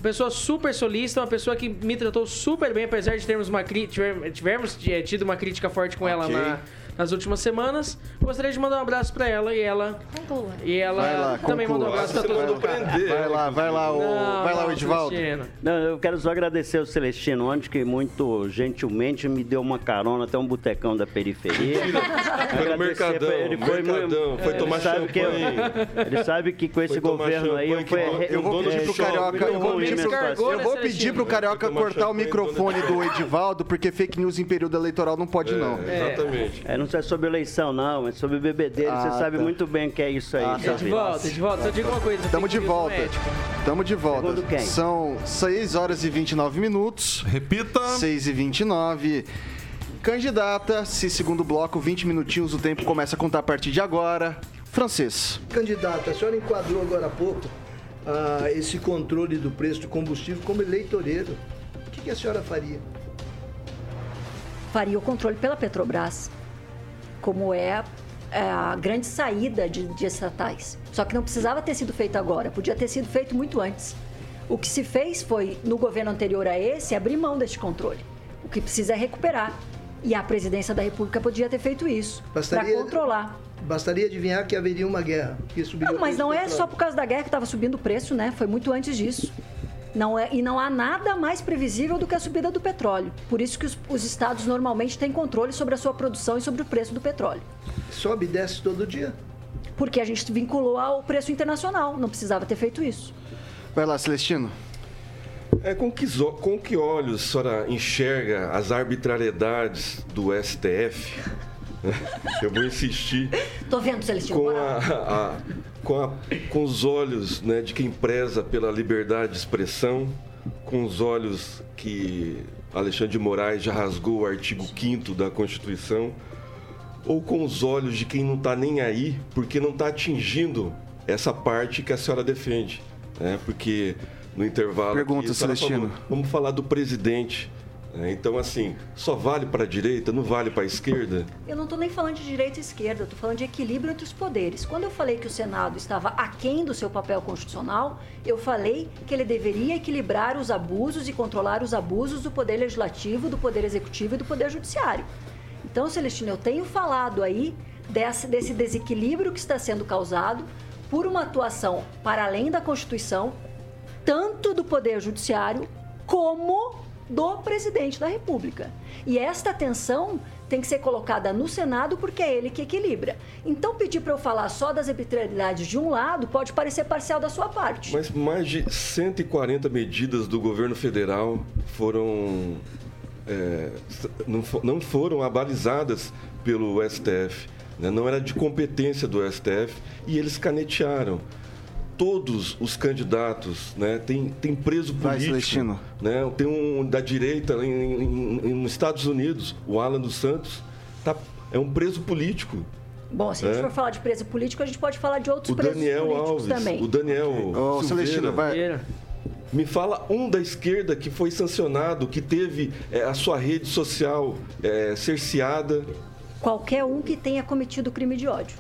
Pessoa super solista, uma pessoa que me tratou super bem, apesar de termos uma tivermos é, tido uma crítica forte com ela Ok. na- nas últimas semanas. Gostaria de mandar um abraço pra ela e ela Conclua. e ela Vai lá, também conclua. mandou um abraço pra todo vai mundo. Vai lá, vai lá, o, Não, vai lá, o Edivaldo. Celestino. Não, eu quero só agradecer ao Celestino ontem, que muito gentilmente me deu uma carona até um botecão da periferia. Foi no Mercadão, ele, foi Mercadão, muito- foi tomar ele sabe que eu- champanhe. Ele sabe que com esse Foi governo aí eu, que Eu vou pedir de pro shopping Carioca, eu vou pedir eu vou pedir pro? Carioca cortar o microfone do Edivaldo, porque fake news em período eleitoral não pode, não. É, exatamente. É, não é sobre eleição, não, é sobre o bebê dele. Ah, Você sabe tá. muito bem que é isso aí. Ah, tá. De Vitor. volta, de volta. Só digo uma coisa. Tamo de volta. é. Tamo de volta. São 6 horas e 29 minutos. Repita. 6 e 29. Candidata, se segundo bloco, 20 minutinhos, o tempo começa a contar a partir de agora. Francês. Candidata, a senhora enquadrou agora há pouco ah, esse controle do preço do combustível como eleitoreiro. O que, que a senhora faria? faria o controle pela Petrobras, como é é, a grande saída de, de estatais. Só que não precisava ter sido feito agora, podia ter sido feito muito antes. O que se fez foi, no governo anterior a esse, abrir mão deste controle. O que precisa é recuperar. E a presidência da República podia ter feito isso para controlar. Bastaria adivinhar que haveria uma guerra. Que subiria Não, o mas preço não é só por causa da guerra que estava subindo o preço, né? Foi muito antes disso. Não é, e não há nada mais previsível do que a subida do petróleo. Por isso que os, os estados normalmente têm controle sobre a sua produção e sobre o preço do petróleo. Sobe e desce todo dia. Porque a gente vinculou ao preço internacional. Não precisava ter feito isso. Vai lá, Celestino. É, com, que, com que olhos a senhora enxerga as arbitrariedades do STF? Eu vou insistir Tô vendo, Celestino. com, a, a- com, a- com os olhos né, de quem preza pela liberdade de expressão, com os olhos que Alexandre de Moraes já rasgou o artigo 5 da Constituição, ou com os olhos de quem não está nem aí, porque não está atingindo essa parte que a senhora defende. Né? Porque no intervalo. Pergunta, aqui, Celestino. falou, vamos falar do presidente. Né? Então, assim, só vale para a direita, não vale para a esquerda? Eu não estou nem falando de direita e esquerda, estou falando de equilíbrio entre os poderes. Quando eu falei que o Senado estava aquém do seu papel constitucional, eu falei que ele deveria equilibrar os abusos e controlar os abusos do poder legislativo, do poder executivo e do poder judiciário. Então, Celestino, eu tenho falado aí desse, desse desequilíbrio que está sendo causado por uma atuação para além da Constituição, tanto do Poder Judiciário como do presidente da República. E esta tensão tem que ser colocada no Senado porque é ele que equilibra. Então, pedir para eu falar só das arbitrariedades de um lado pode parecer parcial da sua parte. Mas mais de 140 medidas do governo federal foram. é, não, fo- não foram abalizadas pelo STF. né? Não era de competência do STF e eles canetearam. Todos os candidatos, né? Tem, tem preso Vai, político. Celestino. né? Tem um da direita em, em- em- nos Estados Unidos, o Alan dos Santos, tá, é um preso político. Bom, se a gente É. for falar de preso político, a gente pode falar de outros O presos Daniel políticos Alves, também. o Daniel Ô, Silveira. Celestino, vai. Me fala um da esquerda que foi sancionado, que teve é, a sua rede social é, cerceada. Qualquer um que tenha cometido crime de ódio.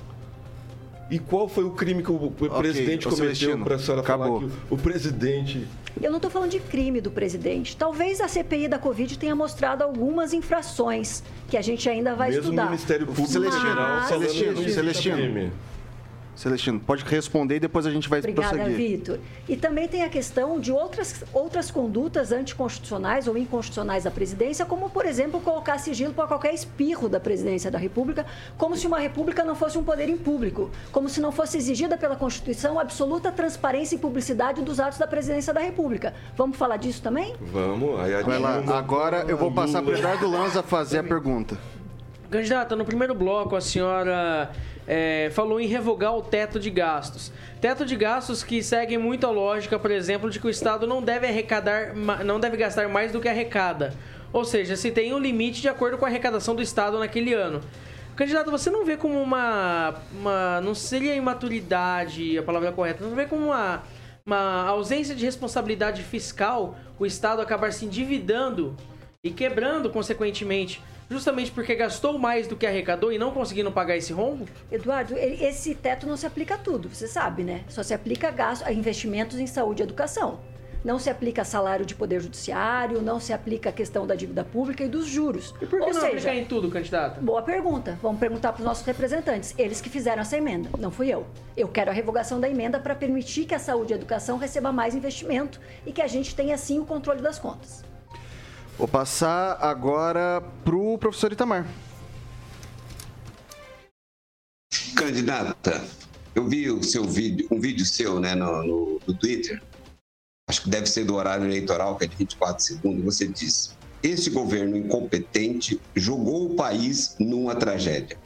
E qual foi o crime que o, presidente ô, cometeu para a senhora acabou. falar que o, o presidente... Eu não estou falando de crime do presidente. Talvez a CPI da Covid tenha mostrado algumas infrações que a gente ainda vai mesmo estudar. o Ministério Público Celestino, falando Celestino, Celestino. Celestino, pode responder e depois a gente vai Obrigada, prosseguir. Vitor. E também tem a questão de outras, outras condutas anticonstitucionais ou inconstitucionais da presidência, como, por exemplo, colocar sigilo para qualquer espirro da presidência da República, como se uma república não fosse um poder em público, como se não fosse exigida pela Constituição absoluta transparência e publicidade dos atos da presidência da República. Vamos falar disso também? Vamos, aí a Vai lá, agora eu vou passar para o Eduardo Lanza fazer a pergunta. Candidata, no primeiro bloco a senhora é, falou em revogar o teto de gastos. Teto de gastos que seguem muito a lógica, por exemplo, de que o Estado não deve arrecadar, não deve gastar mais do que arrecada. Ou seja, se tem um limite de acordo com a arrecadação do Estado naquele ano. Candidato, você não vê como uma, uma não seria imaturidade a palavra correta, não vê como uma, uma ausência de responsabilidade fiscal o Estado acabar se endividando e quebrando, consequentemente, justamente porque gastou mais do que arrecadou e não conseguindo pagar esse rombo? Eduardo, esse teto não se aplica a tudo, você sabe, né? Só se aplica a, gasto, a investimentos em saúde e educação. Não se aplica a salário de poder judiciário, não se aplica a questão da dívida pública e dos juros. E por que Ou não seja, aplicar em tudo, candidato? Boa pergunta. Vamos perguntar para os nossos representantes. Eles que fizeram essa emenda, não fui eu. Eu quero a revogação da emenda para permitir que a saúde e a educação receba mais investimento e que a gente tenha, assim, o controle das contas. Vou passar agora para o professor Itamar. Candidata, eu vi o seu vídeo, um vídeo seu né, no, no, no Twitter, acho que deve ser do horário eleitoral, que é de 24 segundos, você diz: Este governo incompetente jogou o país numa tragédia.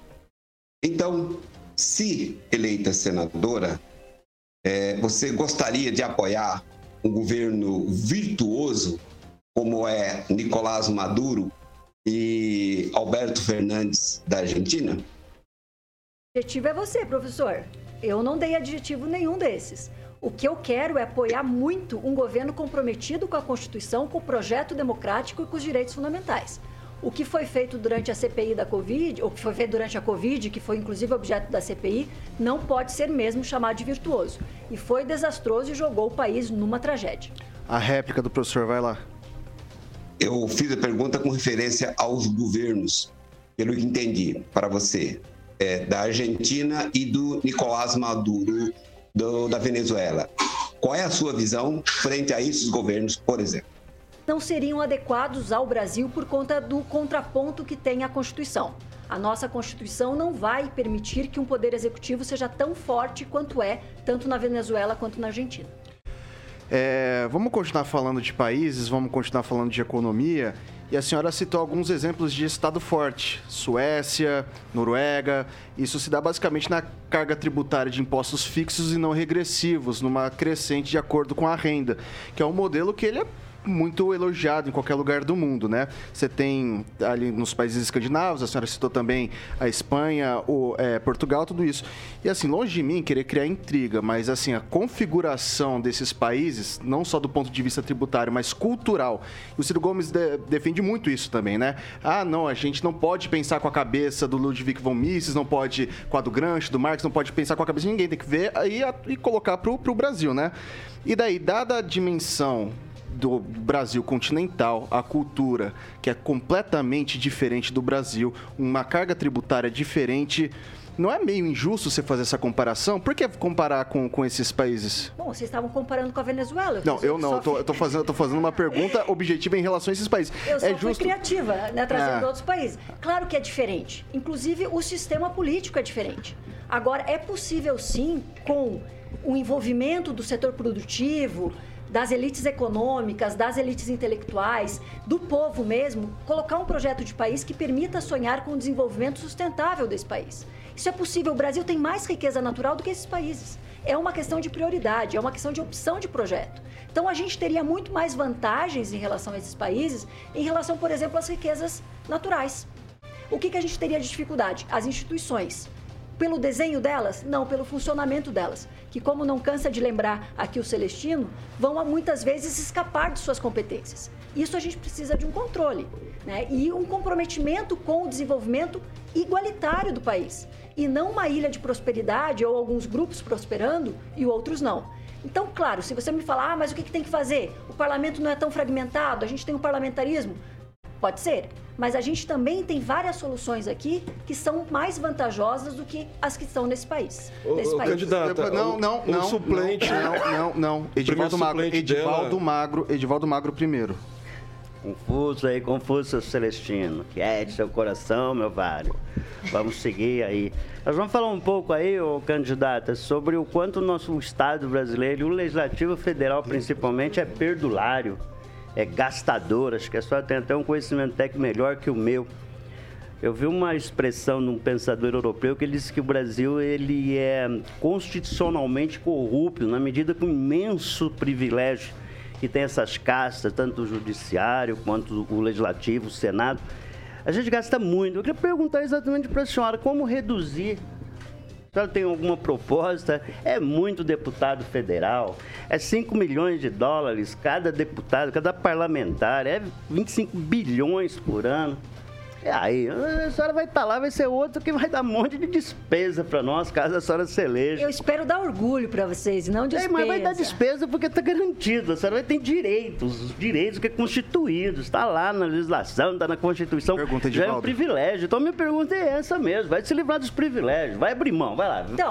Então, se eleita senadora, eh, você gostaria de apoiar um governo virtuoso, como é Nicolás Maduro e Alberto Fernandes da Argentina? Adjetivo é você, professor. Eu não dei adjetivo nenhum desses. O que eu quero é apoiar muito um governo comprometido com a Constituição, com o projeto democrático e com os direitos fundamentais. O que foi feito durante a CPI da Covid, ou que foi feito durante a Covid, que foi inclusive objeto da CPI, não pode ser mesmo chamado de virtuoso. E foi desastroso e jogou o país numa tragédia. A réplica do professor, vai lá. Eu fiz a pergunta com referência aos governos, pelo que entendi, para você, é, da Argentina e do Nicolás Maduro do, da Venezuela. Qual é a sua visão frente a esses governos, por exemplo? Não seriam adequados ao Brasil por conta do contraponto que tem a Constituição. A nossa Constituição não vai permitir que um poder executivo seja tão forte quanto é, tanto na Venezuela quanto na Argentina. É, vamos continuar falando de países, vamos continuar falando de economia. E a senhora citou alguns exemplos de Estado forte: Suécia, Noruega. Isso se dá basicamente na carga tributária de impostos fixos e não regressivos, numa crescente de acordo com a renda, que é um modelo que ele é muito elogiado em qualquer lugar do mundo, né? Você tem ali nos países escandinavos, a senhora citou também a Espanha, o é, Portugal, tudo isso. E assim, longe de mim querer criar intriga, mas assim, a configuração desses países, não só do ponto de vista tributário, mas cultural. E o Ciro Gomes de, defende muito isso também, né? Ah, não, a gente não pode pensar com a cabeça do Ludwig von Mises, não pode com a do Gramsci, do Marx, não pode pensar com a cabeça de ninguém, tem que ver aí e colocar pro, pro Brasil, né? E daí, dada a dimensão do Brasil continental, a cultura que é completamente diferente do Brasil, uma carga tributária diferente. Não é meio injusto você fazer essa comparação? Por que comparar com, com esses países? Bom, vocês estavam comparando com a Venezuela. não, eu não. Eu tô, eu tô, fazendo, eu tô fazendo uma pergunta objetiva em relação a esses países. Eu só é fui justo... criativa, né, trazendo É. outros países. Claro que é diferente. Inclusive, o sistema político é diferente. Agora, é possível sim, com o envolvimento do setor produtivo, das elites econômicas, das elites intelectuais, do povo mesmo, colocar um projeto de país que permita sonhar com o desenvolvimento sustentável desse país. Isso é possível. O Brasil tem mais riqueza natural do que esses países. É uma questão de prioridade, é uma questão de opção de projeto. Então a gente teria muito mais vantagens em relação a esses países, em relação, por exemplo, às riquezas naturais. O que, que a gente teria de dificuldade? As instituições. Pelo desenho delas? Não, pelo funcionamento delas. Que, como não cansa de lembrar aqui o Celestino, vão muitas vezes escapar de suas competências. Isso a gente precisa de um controle né? e um comprometimento com o desenvolvimento igualitário do país. E não uma ilha de prosperidade ou alguns grupos prosperando e outros não. Então, claro, se você me falar, ah, mas o que, que tem que fazer? O parlamento não é tão fragmentado, a gente tem um parlamentarismo. Pode ser, mas a gente também tem várias soluções aqui que são mais vantajosas do que as que estão nesse país. Nesse ô, país. candidata, Não, o- não, o não. suplente- Não, não, não. Edivaldo Magro. Edivaldo dela- Magro. Edivaldo Magro primeiro. Confuso aí, confuso, seu Celestino. Quiete seu coração, meu vário. Vamos seguir aí. Nós vamos falar um pouco aí, ô candidata, sobre o quanto o nosso Estado brasileiro, e o Legislativo Federal principalmente, é perdulário, é gastador. Acho que a senhora tem até um conhecimento técnico melhor que o meu. Eu vi uma expressão num pensador europeu que ele disse que o Brasil ele é constitucionalmente corrupto na medida que um imenso privilégio que tem essas castas, tanto o judiciário quanto o legislativo, o Senado. A gente gasta muito. Eu queria perguntar exatamente para a senhora como reduzir. A senhora tem alguma proposta? É muito deputado federal, é 5 milhões de dólares cada deputado, cada parlamentar, é 25 bilhões por ano. E aí, a senhora vai estar lá, vai ser outro que vai dar um monte de despesa para nós, caso a senhora se eleja. Eu espero dar orgulho para vocês, e não É, despesa. mas vai dar despesa porque está garantido. A senhora vai ter direitos, os direitos que é constituídos. Está lá na legislação, está na Constituição. Pergunta, Já é um privilégio. Então, minha pergunta é essa mesmo. Vai se livrar dos privilégios. Vai abrir mão, vai lá. Então.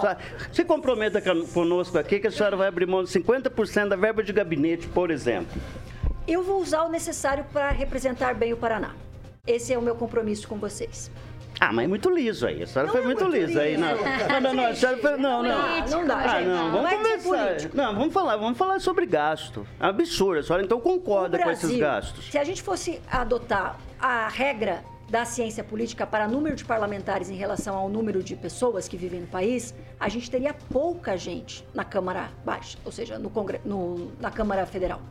Se comprometa con- conosco aqui que a senhora vai abrir mão de 50% da verba de gabinete, por exemplo. Eu vou usar o necessário para representar bem o Paraná. Esse é o meu compromisso com vocês. Ah, mas é muito liso aí. A senhora Não foi é muito, muito liso aí. Não, não, não, não, a senhora foi... Não, não. Ah, não dá, Ah, gente. não, Não vamos é conversar. Não, vamos falar, vamos falar sobre gasto. É um absurdo. A senhora então concorda O com esses Brasil, gastos. Se a gente fosse adotar a regra da ciência política para número de parlamentares em relação ao número de pessoas que vivem no país, a gente teria pouca gente na Câmara Baixa, ou seja, no Congre- no- na Câmara Federal.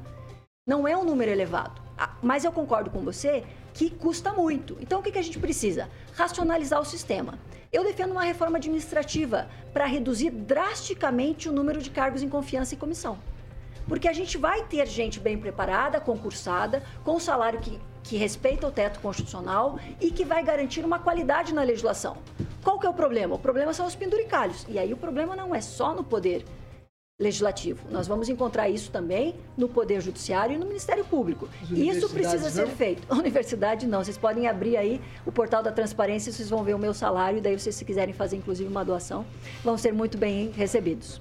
Não é um número elevado. Ah, Mas eu concordo com você que custa muito. Então, o que que a gente precisa? Racionalizar o sistema. Eu defendo uma reforma administrativa para reduzir drasticamente o número de cargos em confiança e comissão. Porque a gente vai ter gente bem preparada, concursada, com salário que, que respeita o teto constitucional e que vai garantir uma qualidade na legislação. Qual que é o problema? O problema são os penduricalhos. E aí o problema não é só no poder legislativo. Nós vamos encontrar isso também no Poder Judiciário e no Ministério Público. Isso precisa ser não? feito. Universidade não. Vocês podem abrir aí o portal da transparência, vocês vão ver o meu salário, e daí vocês se quiserem fazer inclusive uma doação, vão ser muito bem recebidos.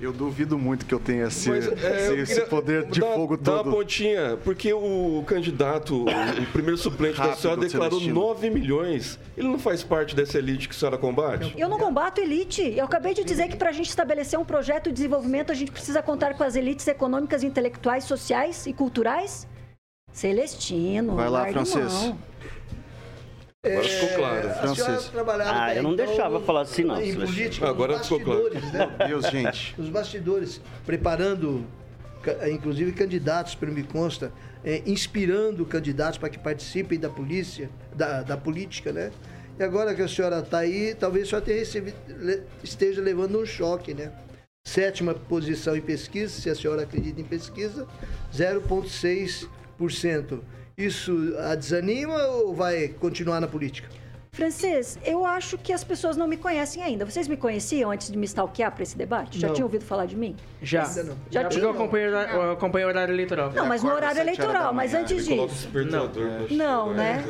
Eu duvido muito que eu tenha esse, Mas, é, esse- eu poder de dar- fogo todo. uma pontinha, porque o candidato, o primeiro suplente da Rápido, senhora declarou Celestino. 9 milhões. Ele não faz parte dessa elite que a senhora combate? Eu não combato elite. Eu acabei de dizer que para a gente estabelecer um projeto de desenvolvimento, a gente precisa contar com as elites econômicas, intelectuais, sociais e culturais. Celestino, Vai lá, francês. mão. Agora ficou claro. A senhora trabalhava Ah, eu não então deixava falar assim, não, Em política, Agora ficou claro. bastidores, né? Meu Deus, gente. Nos bastidores, preparando, ca- inclusive candidatos, pelo me consta, eh, inspirando candidatos para que participem da polícia, da, da política, né? E agora que a senhora está aí, talvez a senhora tenha recebido, esteja levando um choque, né? Sétima posição em pesquisa, se a senhora acredita em pesquisa, 0,6%. Isso a desanima ou vai continuar na política? Francês, eu acho que as pessoas não me conhecem ainda. Vocês me conheciam antes de me stalkear para esse debate? Já Não. tinham ouvido falar de mim? Já. Já Já tinham? eu acompanho, o eu o horário eleitoral. Não, mas no horário eleitoral. Mas antes disso. Não, É, né?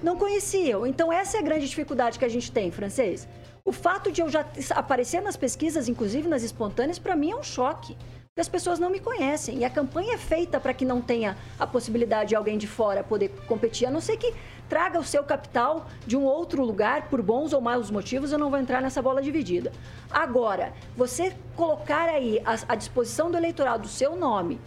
Não conheciam. Então, essa é a grande dificuldade que a gente tem, francês. O fato de eu já aparecer nas pesquisas, inclusive nas espontâneas, para mim é um choque. Porque as pessoas não me conhecem. E a campanha é feita para que não tenha a possibilidade de alguém de fora poder competir, a não ser que traga o seu capital de um outro lugar, por bons ou maus motivos, eu não vou entrar nessa bola dividida. Agora, você colocar aí à, disposição do eleitorado o seu nome,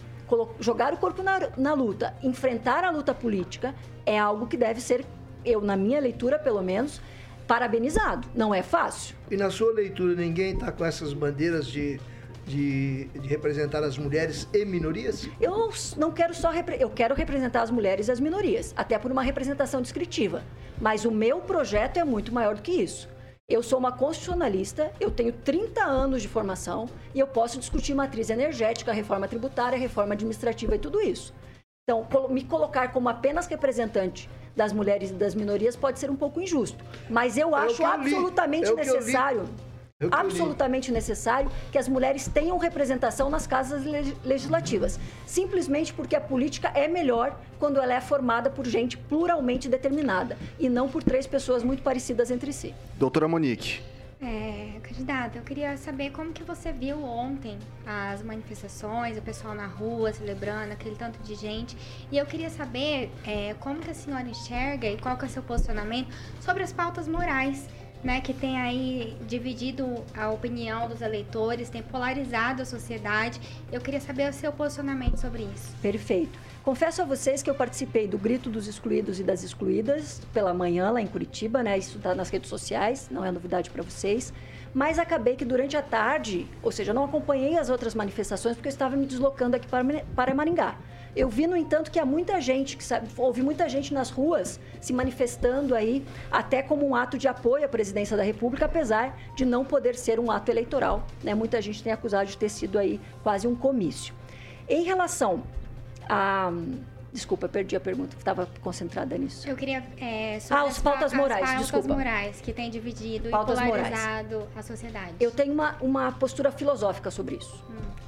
jogar o corpo na, na luta, enfrentar a luta política, é algo que deve ser, eu, na minha leitura, pelo menos, parabenizado. Não é fácil. E na sua leitura, ninguém está com essas bandeiras de, de, de representar as mulheres e minorias? Eu não, quero só repre- eu quero representar as mulheres e as minorias, até por uma representação descritiva. Mas o meu projeto é muito maior do que isso. Eu sou uma constitucionalista, eu tenho 30 anos de formação e eu posso discutir matriz energética, reforma tributária, reforma administrativa e tudo isso. Então, me colocar como apenas representante das mulheres e das minorias pode ser um pouco injusto. Mas eu É acho li. absolutamente É necessário É absolutamente necessário que as mulheres tenham representação nas casas le- legislativas. Simplesmente porque a política é melhor quando ela é formada por gente pluralmente determinada e não por três pessoas muito parecidas entre si. Doutora Monique. É, candidata, eu queria saber como que você viu ontem as manifestações, o pessoal na rua celebrando, aquele tanto de gente. E eu queria saber é, como que a senhora enxerga e qual que é o seu posicionamento sobre as pautas morais, né? Que tem aí dividido a opinião dos eleitores, tem polarizado a sociedade. Eu queria saber o seu posicionamento sobre isso. Perfeito. Confesso a vocês que eu participei do Grito dos Excluídos e das Excluídas pela manhã lá em Curitiba, né? Isso está nas redes sociais, não é novidade para vocês. Mas acabei que durante a tarde, ou seja, não acompanhei as outras manifestações porque eu estava me deslocando aqui para, para Maringá. Eu vi, no entanto, que há muita gente, que sabe, houve muita gente nas ruas se manifestando aí, até como um ato de apoio à presidência da República, apesar de não poder ser um ato eleitoral. Né? Muita gente tem acusado de ter sido aí quase um comício. Em relação a. Desculpa, perdi a pergunta, estava concentrada nisso. Eu queria. É, sobre Ah, as os pautas pa- morais, as pautas desculpa. morais que tem dividido Pautas e morais. polarizado a sociedade. Eu tenho uma, uma postura filosófica sobre isso.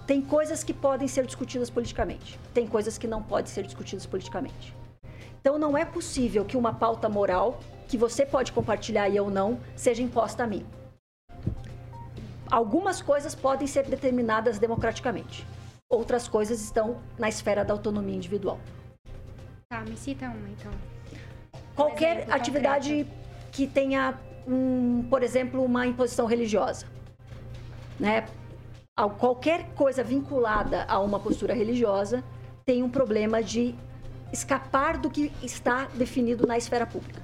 Tem coisas que podem ser discutidas politicamente, tem coisas que não podem ser discutidas politicamente. Então não é possível que uma pauta moral, que você pode compartilhar e eu não, seja imposta a mim. Algumas coisas podem ser determinadas democraticamente. Outras coisas estão na esfera da autonomia individual. Tá, me cita uma então. Qualquer exemplo atividade que tenha, um, por exemplo, uma imposição religiosa, né? Qualquer coisa vinculada a uma postura religiosa tem um problema de escapar do que está definido na esfera pública.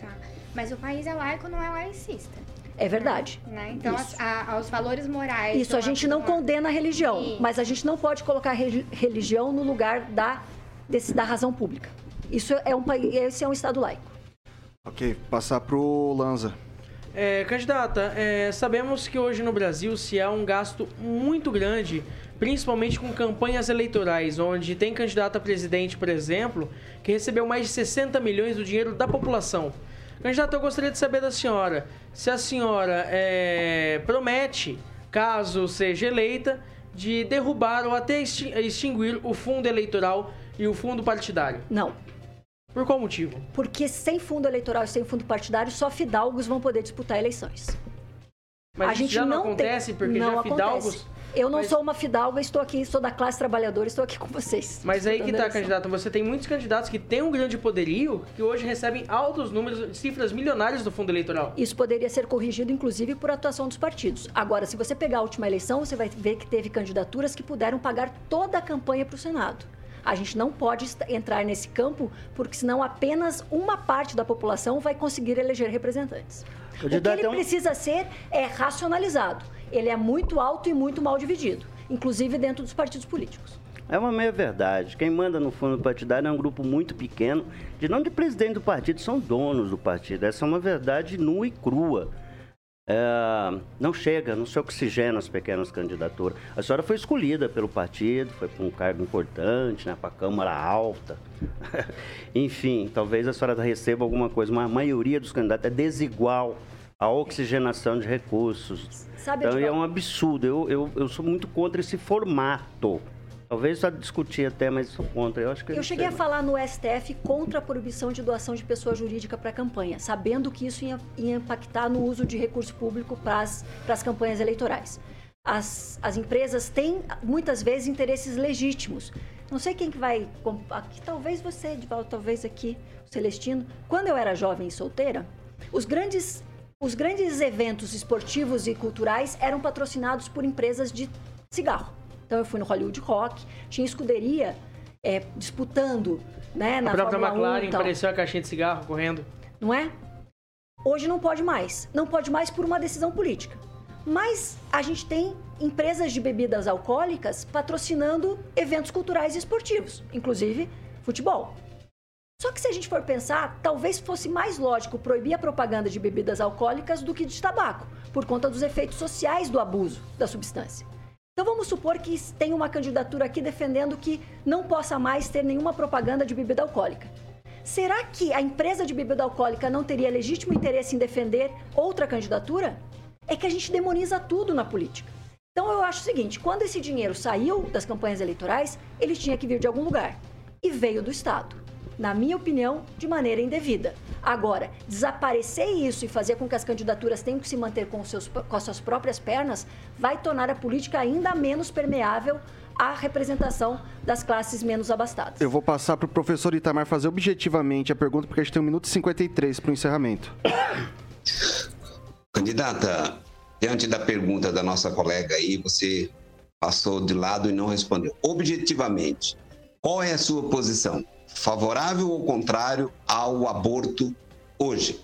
Tá. Mas o país é laico, não é laicista. É verdade. Né? Então, Isso. as- a- aos valores morais. Isso, a gente não condena a religião, Isso. mas a gente não pode colocar a re- religião no lugar da, desse- da razão pública. Isso é um país, esse é um estado laico. Ok, passar pro Lanza. É, candidata, é, sabemos que hoje no Brasil se há um gasto muito grande, principalmente com campanhas eleitorais, onde tem candidato a presidente, por exemplo, que recebeu mais de 60 milhões do dinheiro da população. Candidata, eu gostaria de saber da senhora se a senhora é, promete caso seja eleita, de derrubar ou até exti- extinguir o fundo eleitoral e o fundo partidário? Não. Por qual motivo? Porque sem fundo eleitoral e sem fundo partidário, só fidalgos vão poder disputar eleições. Mas isso já não acontece, tem... porque não já acontece. fidalgos... Eu não Mas- sou uma fidalga, estou aqui, sou da classe trabalhadora, estou aqui com vocês. Mas aí que a tá, eleição. candidato. Você tem muitos candidatos que têm um grande poderio que hoje recebem altos números, cifras milionárias do fundo eleitoral. Isso poderia ser corrigido, inclusive, por atuação dos partidos. Agora, se você pegar a última eleição, você vai ver que teve candidaturas que puderam pagar toda a campanha para o Senado. A gente não pode entrar nesse campo, porque senão apenas uma parte da população vai conseguir eleger representantes. O que ele um- precisa ser é racionalizado. Ele é muito alto e muito mal dividido, inclusive dentro dos partidos políticos. É uma meia verdade. Quem manda no fundo partidário é um grupo muito pequeno, de não de presidente do partido, são donos do partido. Essa é uma verdade nua e crua. É, não chega, não se oxigena as pequenas candidaturas. A senhora foi escolhida pelo partido, foi para um cargo importante, né, para a Câmara Alta. Enfim, talvez a senhora receba alguma coisa, mas a maioria dos candidatos é desigual à oxigenação de recursos. Sabe, então é um absurdo. Eu, eu, eu sou muito contra esse formato. Talvez só discutir até, mas sou contra. Eu acho que Eu cheguei a falar no STF contra a proibição de doação de pessoa jurídica para a campanha, sabendo que isso ia, ia impactar no uso de recurso público para as campanhas eleitorais. As, as empresas têm, muitas vezes, interesses legítimos. Não sei quem que vai... Aqui, talvez você, Edvaldo, talvez aqui, o Celestino. Quando eu era jovem e solteira, os grandes, os grandes eventos esportivos e culturais eram patrocinados por empresas de cigarro. Então eu fui no Hollywood Rock, tinha escuderia é, disputando, né, na a própria Fórmula 1 McLaren tal. apareceu a caixinha de cigarro correndo. Não é? Hoje não pode mais. Não pode mais por uma decisão política. Mas a gente tem empresas de bebidas alcoólicas patrocinando eventos culturais e esportivos, inclusive futebol. Só que se a gente for pensar, talvez fosse mais lógico proibir a propaganda de bebidas alcoólicas do que de tabaco, por conta dos efeitos sociais do abuso da substância. Então vamos supor que tem uma candidatura aqui defendendo que não possa mais ter nenhuma propaganda de bebida alcoólica. Será que a empresa de bebida alcoólica não teria legítimo interesse em defender outra candidatura? É que a gente demoniza tudo na política. Então eu acho o seguinte: quando esse dinheiro saiu das campanhas eleitorais, ele tinha que vir de algum lugar. E veio do Estado. Na minha opinião, de maneira indevida. Agora, desaparecer isso e fazer com que as candidaturas tenham que se manter com, seus, com as suas próprias pernas vai tornar a política ainda menos permeável à representação das classes menos abastadas. Eu vou passar para o professor Itamar fazer objetivamente a pergunta, porque a gente tem 1 minuto e 53 para o encerramento. Candidata, diante da pergunta da nossa colega aí, você passou de lado e não respondeu. Objetivamente, qual é a sua posição? Favorável ou contrário ao aborto hoje?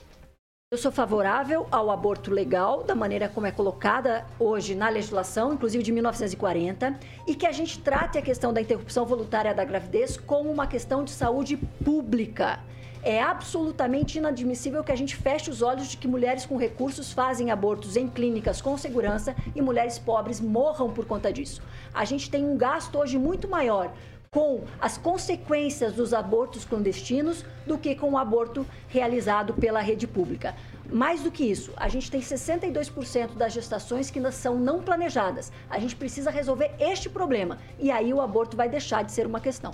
Eu sou favorável ao aborto legal, da maneira como é colocada hoje na legislação, inclusive de 1940, e que a gente trate a questão da interrupção voluntária da gravidez como uma questão de saúde pública. É absolutamente inadmissível que a gente feche os olhos de que mulheres com recursos fazem abortos em clínicas com segurança e mulheres pobres morram por conta disso. A gente tem um gasto hoje muito maior com as consequências dos abortos clandestinos do que com o aborto realizado pela rede pública. Mais do que isso, a gente tem 62% das gestações que ainda são não planejadas. A gente precisa resolver este problema e aí o aborto vai deixar de ser uma questão.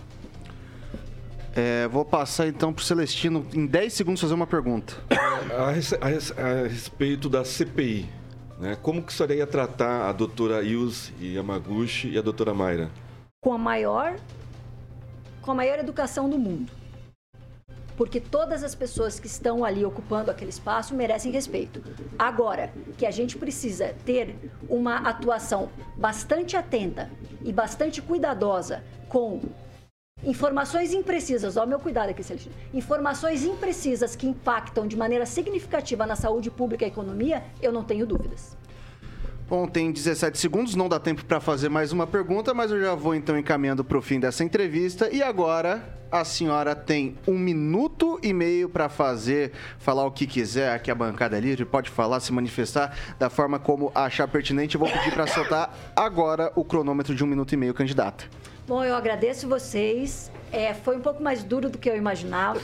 É, vou passar então para o Celestino, em 10 segundos, fazer uma pergunta. A, a a respeito da CPI, né? como que a senhora ia tratar a doutora Ilse Yamaguchi e a doutora Mayra? Com a maior com a maior educação do mundo. Porque todas as pessoas que estão ali ocupando aquele espaço merecem respeito. Agora, que a gente precisa ter uma atuação bastante atenta e bastante cuidadosa com informações imprecisas, ó, meu cuidado aqui, Celestino. Informações imprecisas que impactam de maneira significativa na saúde pública e economia, eu não tenho dúvidas. Bom, tem 17 segundos, não dá tempo para fazer mais uma pergunta, mas eu já vou então encaminhando para o fim dessa entrevista. E agora a senhora tem um minuto e meio para fazer, falar o que quiser, aqui a bancada é livre, pode falar, se manifestar da forma como achar pertinente. Eu vou pedir para soltar agora o cronômetro de um minuto e meio, candidata. Bom, eu agradeço vocês. É, foi um pouco mais duro do que eu imaginava,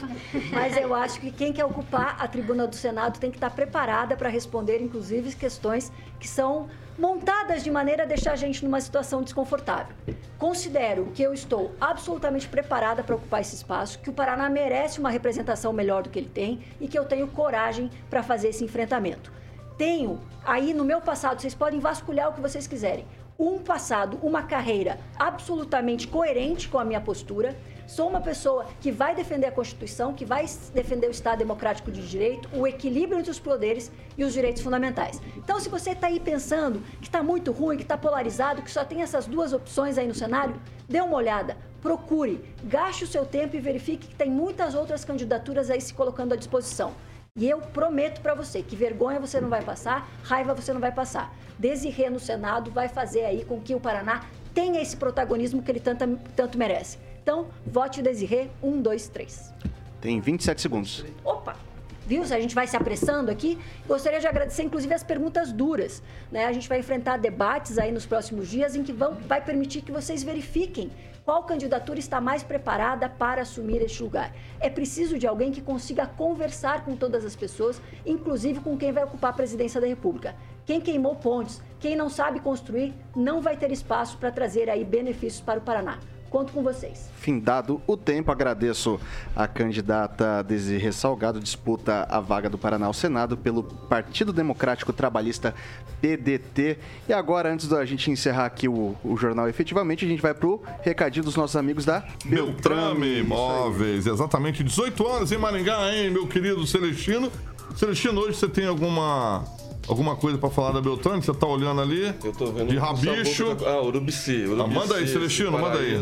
mas eu acho que quem quer ocupar a tribuna do Senado tem que estar preparada para responder, inclusive, questões que são montadas de maneira a deixar a gente numa situação desconfortável. Considero que eu estou absolutamente preparada para ocupar esse espaço, que o Paraná merece uma representação melhor do que ele tem e que eu tenho coragem para fazer esse enfrentamento. Tenho aí no meu passado, vocês podem vasculhar o que vocês quiserem um passado, uma carreira absolutamente coerente com a minha postura. Sou uma pessoa que vai defender a Constituição, que vai defender o Estado Democrático de Direito, o equilíbrio entre os poderes e os direitos fundamentais. Então, se você está aí pensando que está muito ruim, que está polarizado, que só tem essas duas opções aí no cenário, dê uma olhada, procure, gaste o seu tempo e verifique que tem muitas outras candidaturas aí se colocando à disposição. E eu prometo para você que vergonha você não vai passar, raiva você não vai passar. Desirê no Senado vai fazer aí com que o Paraná tenha esse protagonismo que ele tanto, tanto merece. Então, vote Desirê, um, dois, três. Tem 27 segundos. Opa! Viu? Se a gente vai se apressando aqui, gostaria de agradecer, inclusive, as perguntas duras. Né? A gente vai enfrentar debates aí nos próximos dias em que vão, vai permitir que vocês verifiquem qual candidatura está mais preparada para assumir este lugar. É preciso de alguém que consiga conversar com todas as pessoas, inclusive com quem vai ocupar a presidência da República. Quem queimou pontes, quem não sabe construir, não vai ter espaço para trazer aí benefícios para o Paraná. Conto com vocês. Findado o tempo, agradeço a candidata Desirê Salgado, disputa a vaga do Paraná ao Senado pelo Partido Democrático Trabalhista PDT. E agora, antes da gente encerrar aqui o, o jornal efetivamente, a gente vai pro recadinho dos nossos amigos da Beltrame Imóveis. Exatamente, 18 anos em Maringá, hein, meu querido Celestino. Celestino, hoje você tem alguma alguma coisa para falar da Beltrame? Você tá olhando ali? Eu tô vendo. De rabicho. Da... Ah, Urubici. Urubici ah, manda aí, Celestino, manda aí.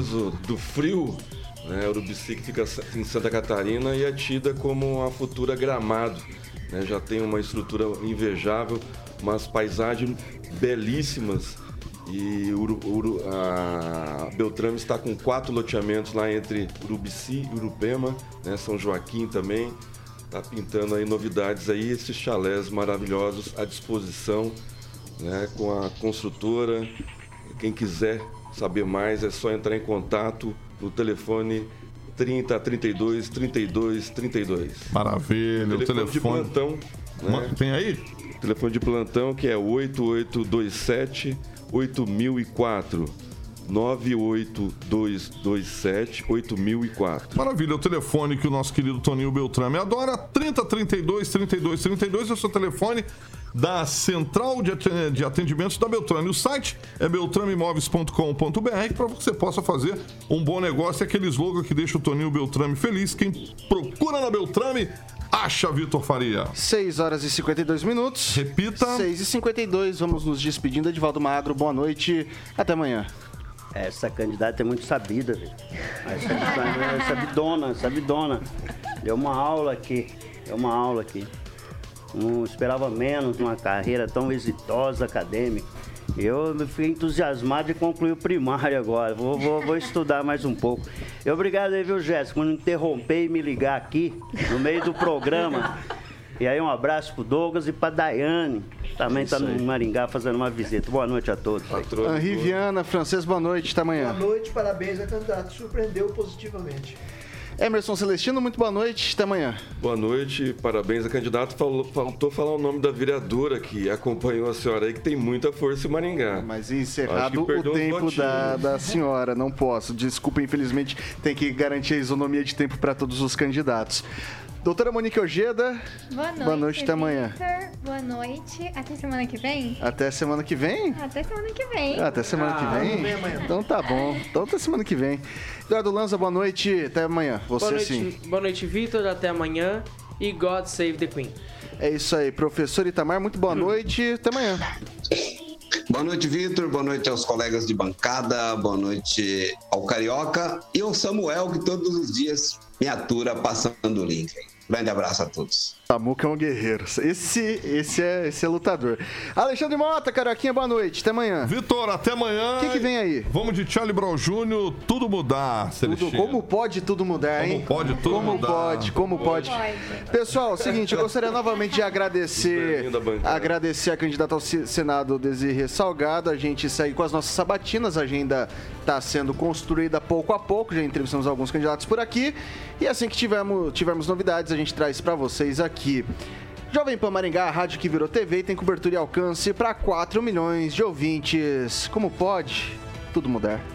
do frio, né? Urubici que fica em Santa Catarina e é tida como a futura Gramado. Né? Já tem uma estrutura invejável, umas paisagens belíssimas. E Uru, Uru, a Beltrame está com quatro loteamentos lá entre Urubici e Urupema, né? São Joaquim também tá pintando aí novidades aí, esses chalés maravilhosos à disposição, né, com a construtora. Quem quiser saber mais é só entrar em contato no telefone 30 32 32 32. Maravilha, o telefone, telefone de plantão, né? Tem aí? Telefone de plantão que é 8827 8004. 98227-8004. Maravilha, o telefone que o nosso querido Toninho Beltrame adora, 3032 32 32 é o seu telefone da Central de Atendimentos da Beltrame. O site é beltrameimóveis.com.br para que você possa fazer um bom negócio. É aquele slogan que deixa o Toninho Beltrame feliz. Quem procura na Beltrame acha, Vitor Faria? 6 horas e 52 minutos. Repita. 6 e 52. Vamos nos despedindo. Edivaldo Magro, boa noite. Até amanhã. Essa candidata é muito sabida, velho. Essa é sabidona, sabidona. Deu uma aula aqui, deu uma aula aqui. Não esperava menos uma carreira tão exitosa acadêmica. Eu fiquei entusiasmado de concluir o primário agora. Vou, vou, vou estudar mais um pouco. Obrigado aí, viu, Jéssica, por interromper e me ligar aqui no meio do programa. E aí um abraço pro Douglas e pra Daiane, também está no Maringá fazendo uma visita. Boa noite a todos. Henri Viana, francês, boa noite, até amanhã. Boa noite, parabéns a candidato, surpreendeu positivamente. Emerson Celestino, muito boa noite, até amanhã. Boa noite, parabéns a candidato. Falou, faltou falar o nome da vereadora que acompanhou a senhora aí, que tem muita força em Maringá. Mas encerrado o tempo da, da senhora, não posso. Desculpa, infelizmente, tem que garantir a isonomia de tempo para todos os candidatos. Doutora Monique Ojeda. Boa noite. Boa noite, até amanhã. Boa noite. Até semana que vem? Até semana que vem? Até semana que vem. Até semana ah, que vem? Então tá bom. Então até semana que vem. Eduardo Lanza, boa noite. Até amanhã. Você boa noite, sim. Boa noite, Vitor. Até amanhã. E God Save the Queen. É isso aí. Professor Itamar, muito boa noite. Até amanhã. Boa noite, Vitor. Boa noite aos colegas de bancada. Boa noite ao Carioca e ao Samuel, que todos os dias me atura passando o link. Grande abraço a todos. Samuca é um guerreiro. Esse, esse, é, esse é lutador. Alexandre Mota, Caroquinha, boa noite. Até amanhã. Vitor, até amanhã. O que, que vem aí? Vamos de Charlie Brown Jr., tudo mudar, tudo, Como pode tudo mudar, hein? Como pode tudo como mudar. Pode, como pode, Pessoal, é seguinte, eu gostaria novamente de agradecer, agradecer a candidata ao Senado, Desirê Salgado. A gente segue com as nossas sabatinas, a agenda está sendo construída pouco a pouco, já entrevistamos alguns candidatos por aqui. E assim que tivermos, tivermos novidades, a gente traz para vocês aqui. Jovem Pan Maringá, a rádio que virou TV, tem cobertura e alcance para 4 milhões de ouvintes. Como pode tudo mudar?